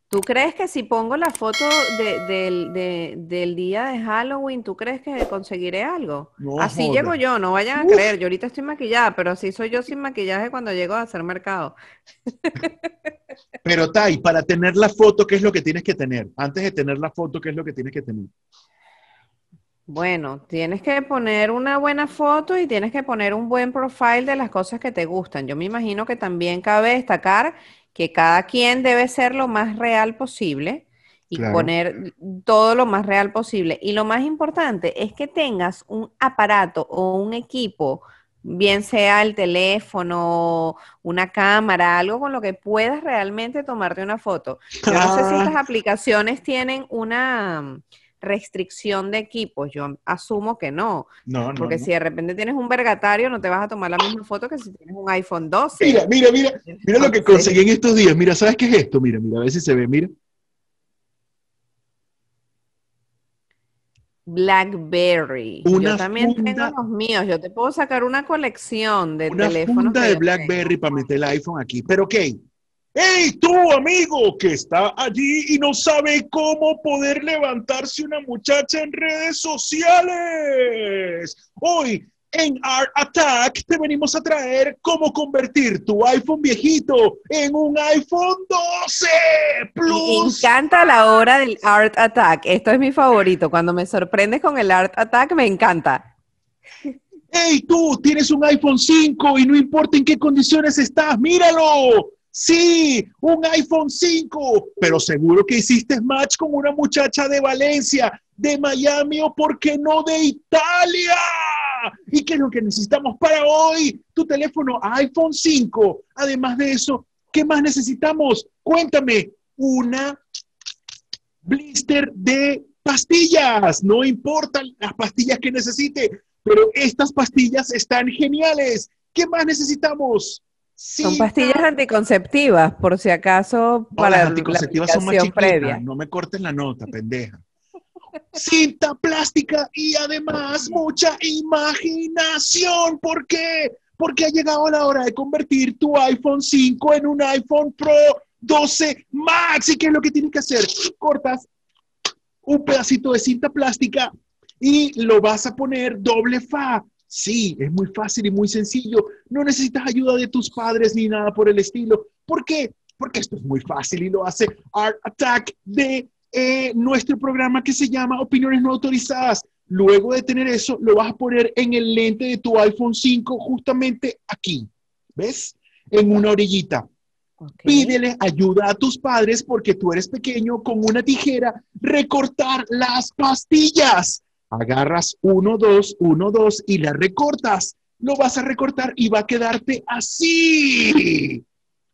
¿Tú crees que si pongo la foto de- del, de- del día de Halloween, tú crees que conseguiré algo? No Así llego yo, no vayan a Uf. creer. Yo ahorita estoy maquillada, pero así soy yo sin maquillaje cuando llego a hacer mercado. Pero Tai, para tener la foto, ¿qué es lo que tienes que tener? Antes de tener la foto, ¿qué es lo que tienes que tener? Bueno, tienes que poner una buena foto y tienes que poner un buen profile de las cosas que te gustan. Yo me imagino que también cabe destacar que cada quien debe ser lo más real posible y Claro. poner todo lo más real posible. Y lo más importante es que tengas un aparato o un equipo, bien sea el teléfono, una cámara, algo con lo que puedas realmente tomarte una foto. Yo no sé si Ah. estas aplicaciones tienen una restricción de equipos. Yo asumo que no, No, no. porque no. si de repente tienes un vergatario, no te vas a tomar la misma foto que si tienes un iPhone 12. Mira, mira, mira, mira lo que conseguí en estos días. Mira, ¿sabes qué es esto? Mira, mira, a ver si se ve, mira. BlackBerry. Yo también tengo los míos. Yo te puedo sacar una colección de Una teléfonos funda de BlackBerry tengo. para meter el iPhone aquí. Pero ok. ¡Hey, tú, amigo, que está allí y no sabe cómo poder levantarse una muchacha en redes sociales! Hoy, en Art Attack, te venimos a traer cómo convertir tu iPhone viejito en un iPhone 12 Me Plus. encanta la hora del Art Attack. Esto es mi favorito. Cuando me sorprendes con el Art Attack, me encanta. ¡Hey, tú! Tienes un iPhone 5 y no importa en qué condiciones estás, míralo. Sí, un iPhone 5, pero seguro que hiciste match con una muchacha de Valencia, de Miami o, por qué no, de Italia. ¿Y qué es lo que necesitamos para hoy? Tu teléfono iPhone 5. Además de eso, ¿qué más necesitamos? Cuéntame, una blister de pastillas. No importan las pastillas que necesite, pero estas pastillas están geniales. ¿Qué más necesitamos? Son pastillas anticonceptivas, por si acaso, No, para las la anticonceptivas son más chiquitas. previa. No me cortes la nota, pendeja. Cinta plástica y además mucha imaginación. ¿Por qué? Porque ha llegado la hora de convertir tu iPhone 5 en un iPhone Pro 12 Max. ¿Y qué es lo que tienes que hacer? Cortas un pedacito de cinta plástica y lo vas a poner doble fa. Sí, es muy fácil y muy sencillo. No necesitas ayuda de tus padres ni nada por el estilo. ¿Por qué? Porque esto es muy fácil y lo hace Art Attack de eh, nuestro programa que se llama Opiniones No Autorizadas. Luego de tener eso, lo vas a poner en el lente de tu iPhone 5 justamente aquí. ¿Ves? En una orillita. Pídele ayuda a tus padres porque tú eres pequeño con una tijera, recortar las pastillas. Agarras uno, dos, uno, dos y la recortas. Lo vas a recortar y va a quedarte así.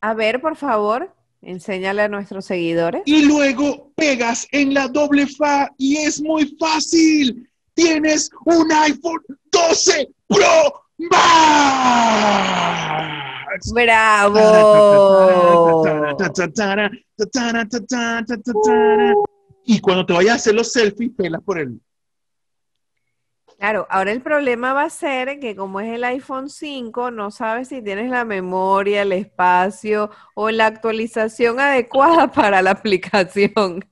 A ver, por favor, enséñale a nuestros seguidores. Y luego pegas en la doble fa y es muy fácil. Tienes un iPhone 12 Pro Max. ¡Bravo! Y cuando te vayas a hacer los selfies, pelas por él. Claro, ahora el problema va a ser que como es el iPhone 5, no sabes si tienes la memoria, el espacio o la actualización adecuada para la aplicación.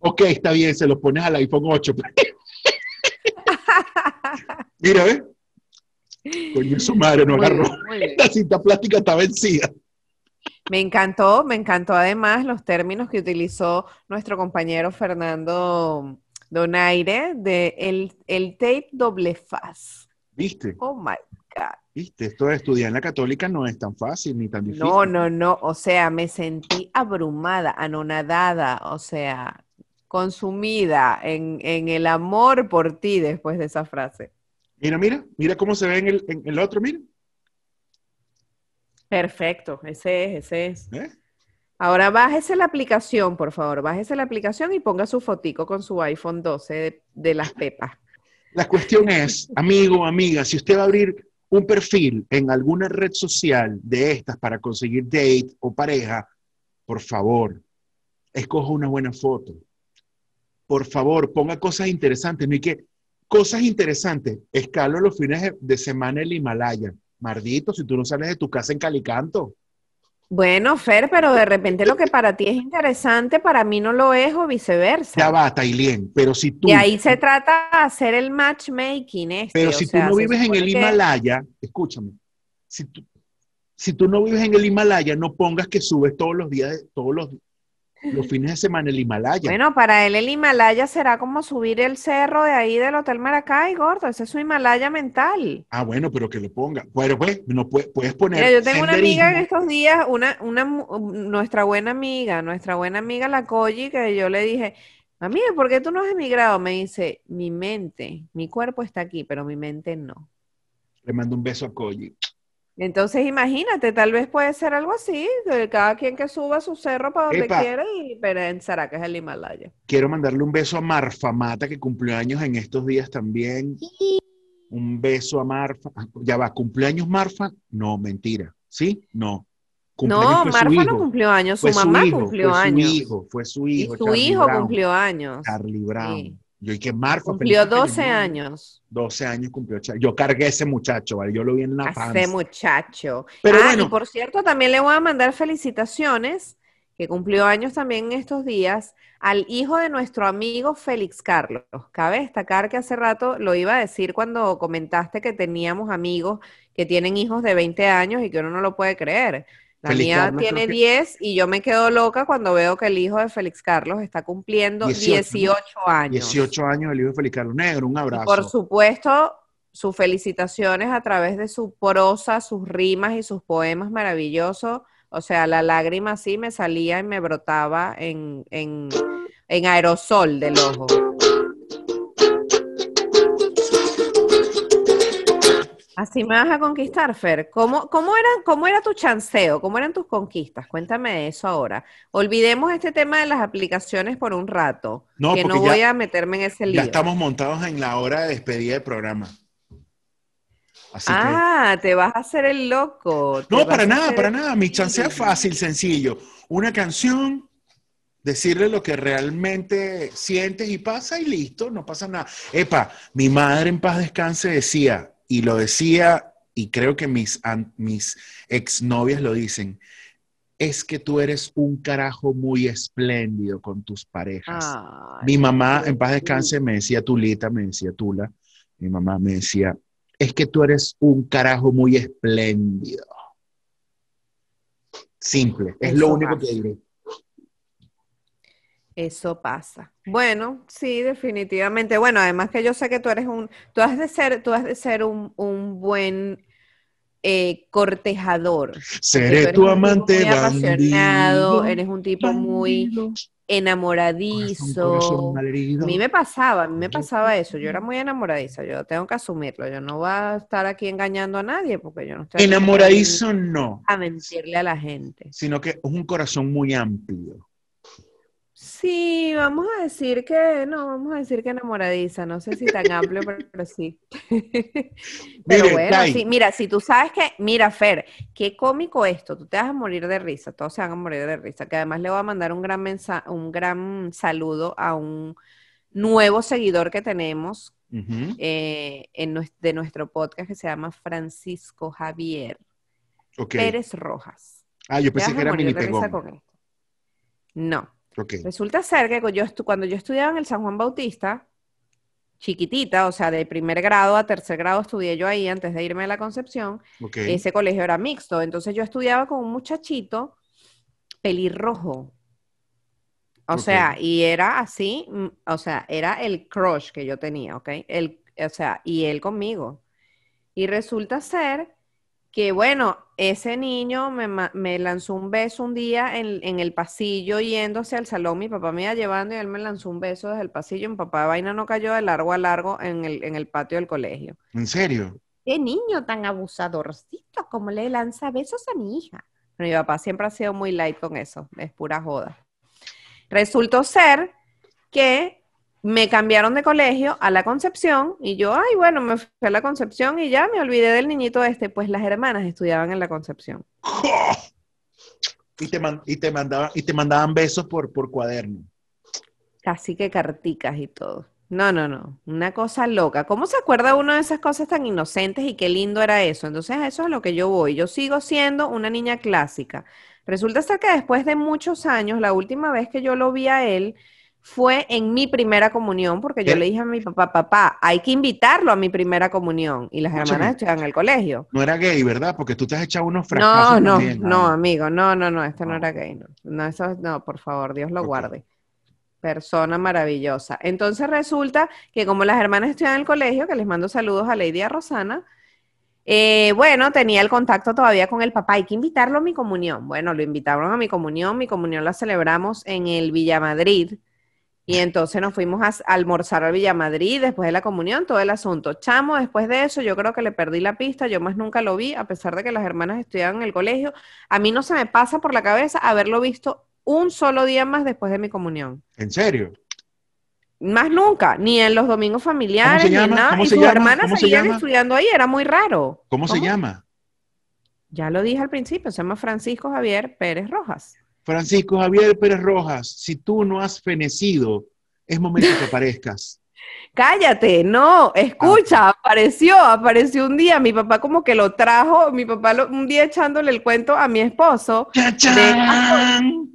Ok, está bien, se lo pones al iPhone 8. Mira, ¿ves? Coño, su madre no agarró. La cinta plástica está vencida. Me encantó, me encantó además los términos que utilizó nuestro compañero Fernando Donaire de el, el tape doble faz. ¿Viste? Oh my Viste, esto de estudiar en la católica no es tan fácil ni tan difícil. No, no, no. O sea, me sentí abrumada, anonadada, o sea, consumida en, en el amor por ti después de esa frase. Mira, mira, mira cómo se ve en el, en el otro, mira. Perfecto, ese es, ese es. ¿Eh? Ahora bájese la aplicación, por favor, bájese la aplicación y ponga su fotico con su iPhone 12 de, las pepas. La cuestión es, amigo, amiga, si usted va a abrir un perfil en alguna red social de estas para conseguir date o pareja, por favor, escoja una buena foto. Por favor, ponga cosas interesantes. No que, cosas interesantes. Escalo los fines de semana en el Himalaya. Mardito, si tú no sales de tu casa en Calicanto. Bueno, Fer, pero de repente lo que para ti es interesante, para mí no lo es o viceversa. Ya va, Tailien, pero si tú... Y ahí se trata de hacer el matchmaking este. Pero si sea, tú no vives en el que- Himalaya, escúchame, si tú, si tú no vives en el Himalaya, no pongas que subes todos los días, todos los, los fines de semana el Himalaya. Bueno, para él el Himalaya será como subir el cerro de ahí del Hotel Maracay, gordo. Ese es su Himalaya mental. Ah, bueno, pero que lo ponga. Bueno, pues, no puedes, puedes poner. Mira, yo tengo una amiga en estos días, una, una, nuestra buena amiga, nuestra buena amiga la Koji, que yo le dije, amiga, ¿por qué tú no has emigrado? Me dice, mi mente, mi cuerpo está aquí, pero mi mente no. Le mando un beso a Koji. Entonces, imagínate, tal vez puede ser algo así, que cada quien que suba su cerro para donde Epa. quiera y pensará que es el Himalaya. Quiero mandarle un beso a Marfa Mata, que cumplió años en estos días también. Un beso a Marfa. Ah, Ya va, ¿cumpleaños Marfa? No, mentira. ¿Sí? No. Cumpleaños No, fue su Marfa no hijo. cumplió años, su Fue su mamá hijo, cumplió fue años. Su hijo, fue su Y hijo. su Charlie hijo Brown. cumplió años. Charlie Brown. Sí. Yo y que Marfa. Cumplió feliz 12 cumpleaños. años. 12 años cumplió. Yo cargué a ese muchacho, ¿vale? Yo lo vi en la A panza. ese muchacho. Pero ah, bueno. y por cierto, también le voy a mandar felicitaciones, que cumplió años también en estos días, al hijo de nuestro amigo Félix Carlos. Cabe destacar que hace rato lo iba a decir cuando comentaste que teníamos amigos que tienen hijos de 20 años y que uno no lo puede creer. La Félix mía Carlos tiene creo que- 10 y yo me quedo loca cuando veo que el hijo de Félix Carlos está cumpliendo 18, 18, ¿no? años. 18 años el hijo de Felipe Carlos Negro. Un Y abrazo. por supuesto, sus felicitaciones a través de su prosa, sus rimas y sus poemas maravillosos. O sea, la lágrima así me salía y me brotaba en, en, en aerosol del ojo. Así me vas a conquistar, Fer. ¿Cómo, cómo, era, ¿Cómo era tu chanceo? ¿Cómo eran tus conquistas? Cuéntame eso ahora. Olvidemos este tema de las aplicaciones por un rato, No, que no ya- voy a meterme en ese lío. Ya estamos montados en la hora de despedida del programa. Así Ah, te vas a hacer el loco. No, para nada, para el- nada. Mi chance es fácil, sencillo. Una canción, decirle lo que realmente sientes y pasa y listo, no pasa nada. Epa, mi madre en paz descanse decía, y lo decía, y creo que mis, mis exnovias lo dicen, es que tú eres un carajo muy espléndido con tus parejas. Ay, Mi mamá, en paz descanse, me decía Tulita, me decía Tula, mi mamá me decía, es que tú eres un carajo muy espléndido. Simple, es lo único que diré. Eso pasa. Bueno, sí, definitivamente. Bueno, además que yo sé que tú eres un, tú has de ser, tú has de ser un, un buen eh, cortejador. Seré tu amante muy apasionado, bandido, eres un tipo muy bandido, enamoradizo. corazón A mí me pasaba, a mí me pasaba eso. Yo era muy enamoradiza, yo tengo que asumirlo. Yo no voy a estar aquí engañando a nadie porque yo no estoy Enamoradizo no, a mentirle a la gente. sino que es un corazón muy amplio. Sí, vamos a decir que, no, vamos a decir que enamoradiza, no sé si tan amplio, pero, pero sí. Pero bueno, sí, mira, si tú sabes que, mira, Fer, qué cómico esto, tú te vas a morir de risa, todos se van a morir de risa, que además le voy a mandar un gran mensa- un gran saludo a un nuevo seguidor que tenemos eh, en de nuestro podcast que se llama Francisco Javier. Pérez Rojas. Ah, yo pensé que era mini. No. Resulta ser que yo cuando yo estudiaba en el San Juan Bautista, chiquitita, o sea, de primer grado a tercer grado estudié yo ahí antes de irme a la Concepción, ese colegio era mixto, entonces yo estudiaba con un muchachito pelirrojo. O sea, y era así, mm, o sea, era el crush que yo tenía, ¿ok? El, o sea, y él conmigo. Y resulta ser que, bueno, ese niño me, me lanzó un beso un día en, en el pasillo yéndose al salón. Mi papá me iba llevando y él me lanzó un beso desde el pasillo. Mi papá vaina no cayó de largo a largo en el, en el patio del colegio. ¿En serio? Qué niño tan abusadorcito, como le lanza besos a mi hija. Mi papá siempre ha sido muy light con eso, es pura joda. Resultó ser que me cambiaron de colegio a la Concepción y yo, ay, bueno, me fui a la Concepción y ya me olvidé del niñito este, pues las hermanas estudiaban en la Concepción. Y te, man- y te, mandaban, y te mandaban besos por, por cuaderno. Casi que carticas y todo. No, no, no, una cosa loca. ¿Cómo se acuerda uno de esas cosas tan inocentes y qué lindo era eso? Entonces, a eso es a lo que yo voy. Yo sigo siendo una niña clásica. Resulta ser que después de muchos años, la última vez que yo lo vi a él fue en mi primera comunión, porque yo le dije a mi papá, papá, hay que invitarlo a mi primera comunión. Y las Escúchame. hermanas estudiaban en el colegio. No era gay, ¿verdad? Porque tú te has echado unos No, fracasos no, también. no, Ah, amigo, no, no, no, este no era gay, no. No, eso, no, por favor, Dios lo guarde. Persona maravillosa. Entonces resulta que como las hermanas estudian en el colegio, que les mando saludos a Lady a Rosana, eh, bueno, tenía el contacto todavía con el papá, hay que invitarlo a mi comunión. Bueno, lo invitaron a mi comunión, mi comunión la celebramos en el Villamadrid. Y entonces nos fuimos a almorzar al Villamadrid después de la comunión, todo el asunto. Chamo, después de eso, yo creo que le perdí la pista, yo más nunca lo vi, a pesar de que las hermanas estudiaban en el colegio. A mí no se me pasa por la cabeza haberlo visto un solo día más después de mi comunión. ¿En serio? Más nunca, ni en los domingos familiares, ni en nada. ¿Cómo y se sus llama? hermanas ¿Cómo se seguían llama? estudiando ahí, era muy raro. ¿Cómo, se llama? Ya lo dije al principio, se llama Francisco Javier Pérez Rojas. Francisco Javier Pérez Rojas, si tú no has fenecido, es momento que aparezcas. Cállate, no, escucha, apareció, apareció un día, mi papá como que lo trajo, mi papá lo- un día echándole el cuento a mi esposo, ¡Chachán!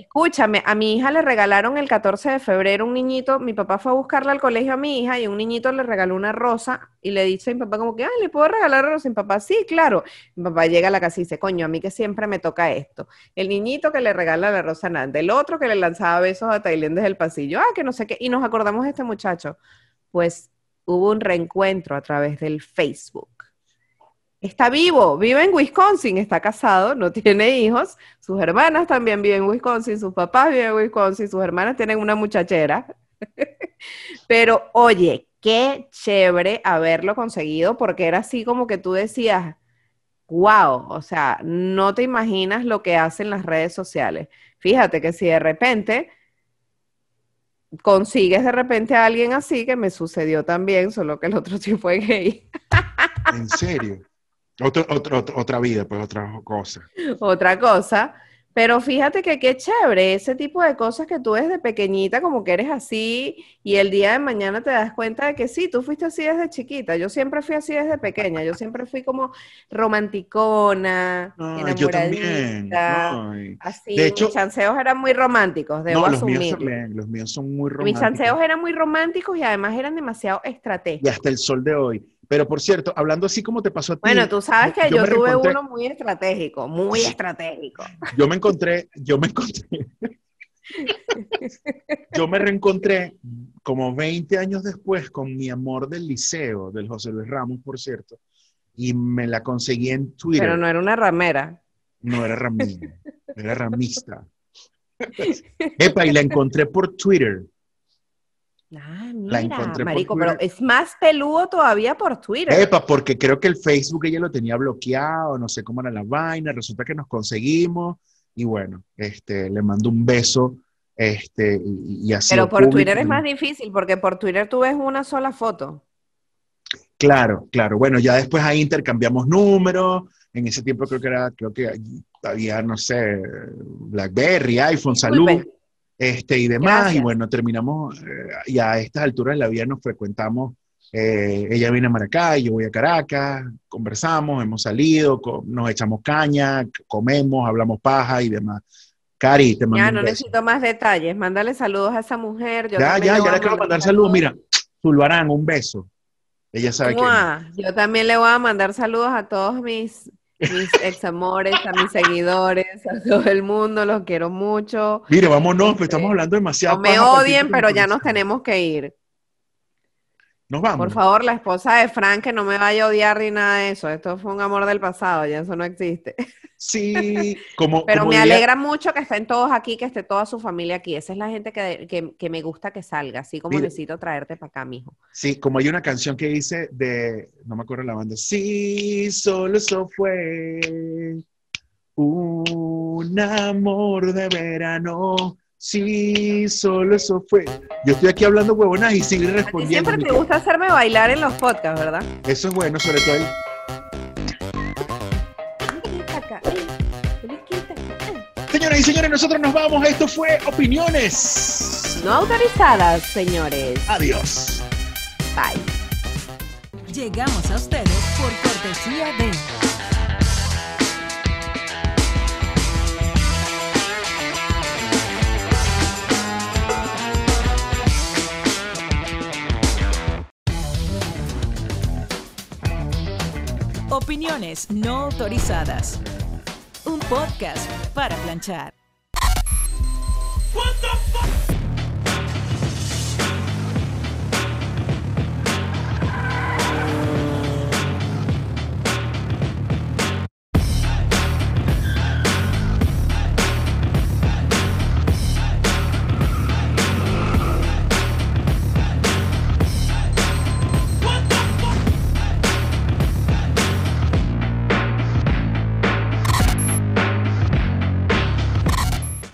Escúchame, a mi hija le regalaron el 14 de febrero un niñito, mi papá fue a buscarla al colegio a mi hija y un niñito le regaló una rosa y le dice a mi papá como que, ay, ¿le puedo regalar rosa? Y mi papá, sí, claro. Mi papá llega a la casa y dice, coño, a mí que siempre me toca esto. El niñito que le regala la rosa a Nanda, el otro que le lanzaba besos a Tailén desde el pasillo, ah, que no sé qué, y nos acordamos de este muchacho. Pues hubo un reencuentro a través del Facebook. Está vivo, vive en Wisconsin, está casado, no tiene hijos, sus hermanas también viven en Wisconsin, sus papás viven en Wisconsin, sus hermanas tienen una muchachera. Pero oye, qué chévere haberlo conseguido porque era así como que tú decías, wow, o sea, no te imaginas lo que hacen las redes sociales. Fíjate que si de repente consigues de repente a alguien así, que me sucedió también, solo que el otro sí fue gay. ¿En serio? Otro- otro- otra vida, pues otra cosa. otra cosa. Pero fíjate que qué chévere, ese tipo de cosas que tú desde pequeñita como que eres así y el día de mañana te das cuenta de que sí, tú fuiste así desde chiquita. Yo siempre fui así desde pequeña, yo siempre fui como romanticona, Ay, yo también. enamoradita, Ay. así. De hecho- mis chanceos eran muy románticos, debo No, los míos asumirlo. también, los míos son muy Mis románticos. chanceos eran muy románticos y además eran demasiado Y estratégicos. hasta el sol de hoy. Pero por cierto, hablando así como te pasó a ti, Bueno, tú sabes que yo tuve reencontré- uno muy estratégico, muy estratégico. yo me encontré, yo me encontré, yo me reencontré como 20 años después con mi amor del liceo, del José Luis Ramos, por cierto, y me la conseguí en Twitter. Pero no era una ramera. No era ramista, era ramista. Epa, y la encontré por Twitter. Ah, La mira, encontré por marico, pero Twitter. es más peludo todavía por Twitter. Epa, porque creo que el Facebook ella lo tenía bloqueado, no sé cómo era la vaina, resulta que nos conseguimos y bueno, este, le mando un beso, este, y, y así. Pero por Twitter es más difícil porque por Twitter tú ves una sola foto. Claro, claro. Bueno, ya después ahí intercambiamos números. En ese tiempo creo que era, creo que había, no sé, BlackBerry, iPhone, salud, Disculpe. Este y demás. Gracias. Y bueno, terminamos, eh, y a estas alturas de la vida nos frecuentamos. eh, ella viene a Maracay, yo voy a Caracas, conversamos, hemos salido, co- nos echamos caña, comemos, hablamos paja y demás. Cari, te mando Ya no necesito más detalles. Mándale saludos a esa mujer. Yo Ya, ya, ya le quiero mandar saludos. Mira, Zulbarán, un beso. Ella sabe que. Yo también le voy a mandar saludos a todos mis, mis examores, a mis seguidores, a todo el mundo. Los quiero mucho. Mire, vámonos, pues Este, estamos hablando demasiado. No me odien, pero ya nos tenemos que ir. Nos vamos. Por favor, la esposa de Frank, que no me vaya a odiar ni nada de eso. Esto fue un amor del pasado, ya eso no existe. Sí, como. Pero como me diría- alegra mucho que estén todos aquí, que esté toda su familia aquí. Esa es la gente que, que- que me gusta que salga, así como Mira. necesito traerte para acá, mijo. Sí, como hay una canción que dice de. No me acuerdo la banda. Sí, solo eso fue. Un amor de verano. Sí, solo eso fue. Yo estoy aquí hablando huevonas y sigue A ti respondiendo. siempre te gusta hacerme bailar en los podcasts, ¿verdad? Eso es bueno, sobre todo el. Señoras y señores, nosotros nos vamos. Esto fue Opiniones. No autorizadas, señores. Adiós. Bye. Llegamos a ustedes por cortesía de Opiniones no autorizadas. Un podcast para planchar.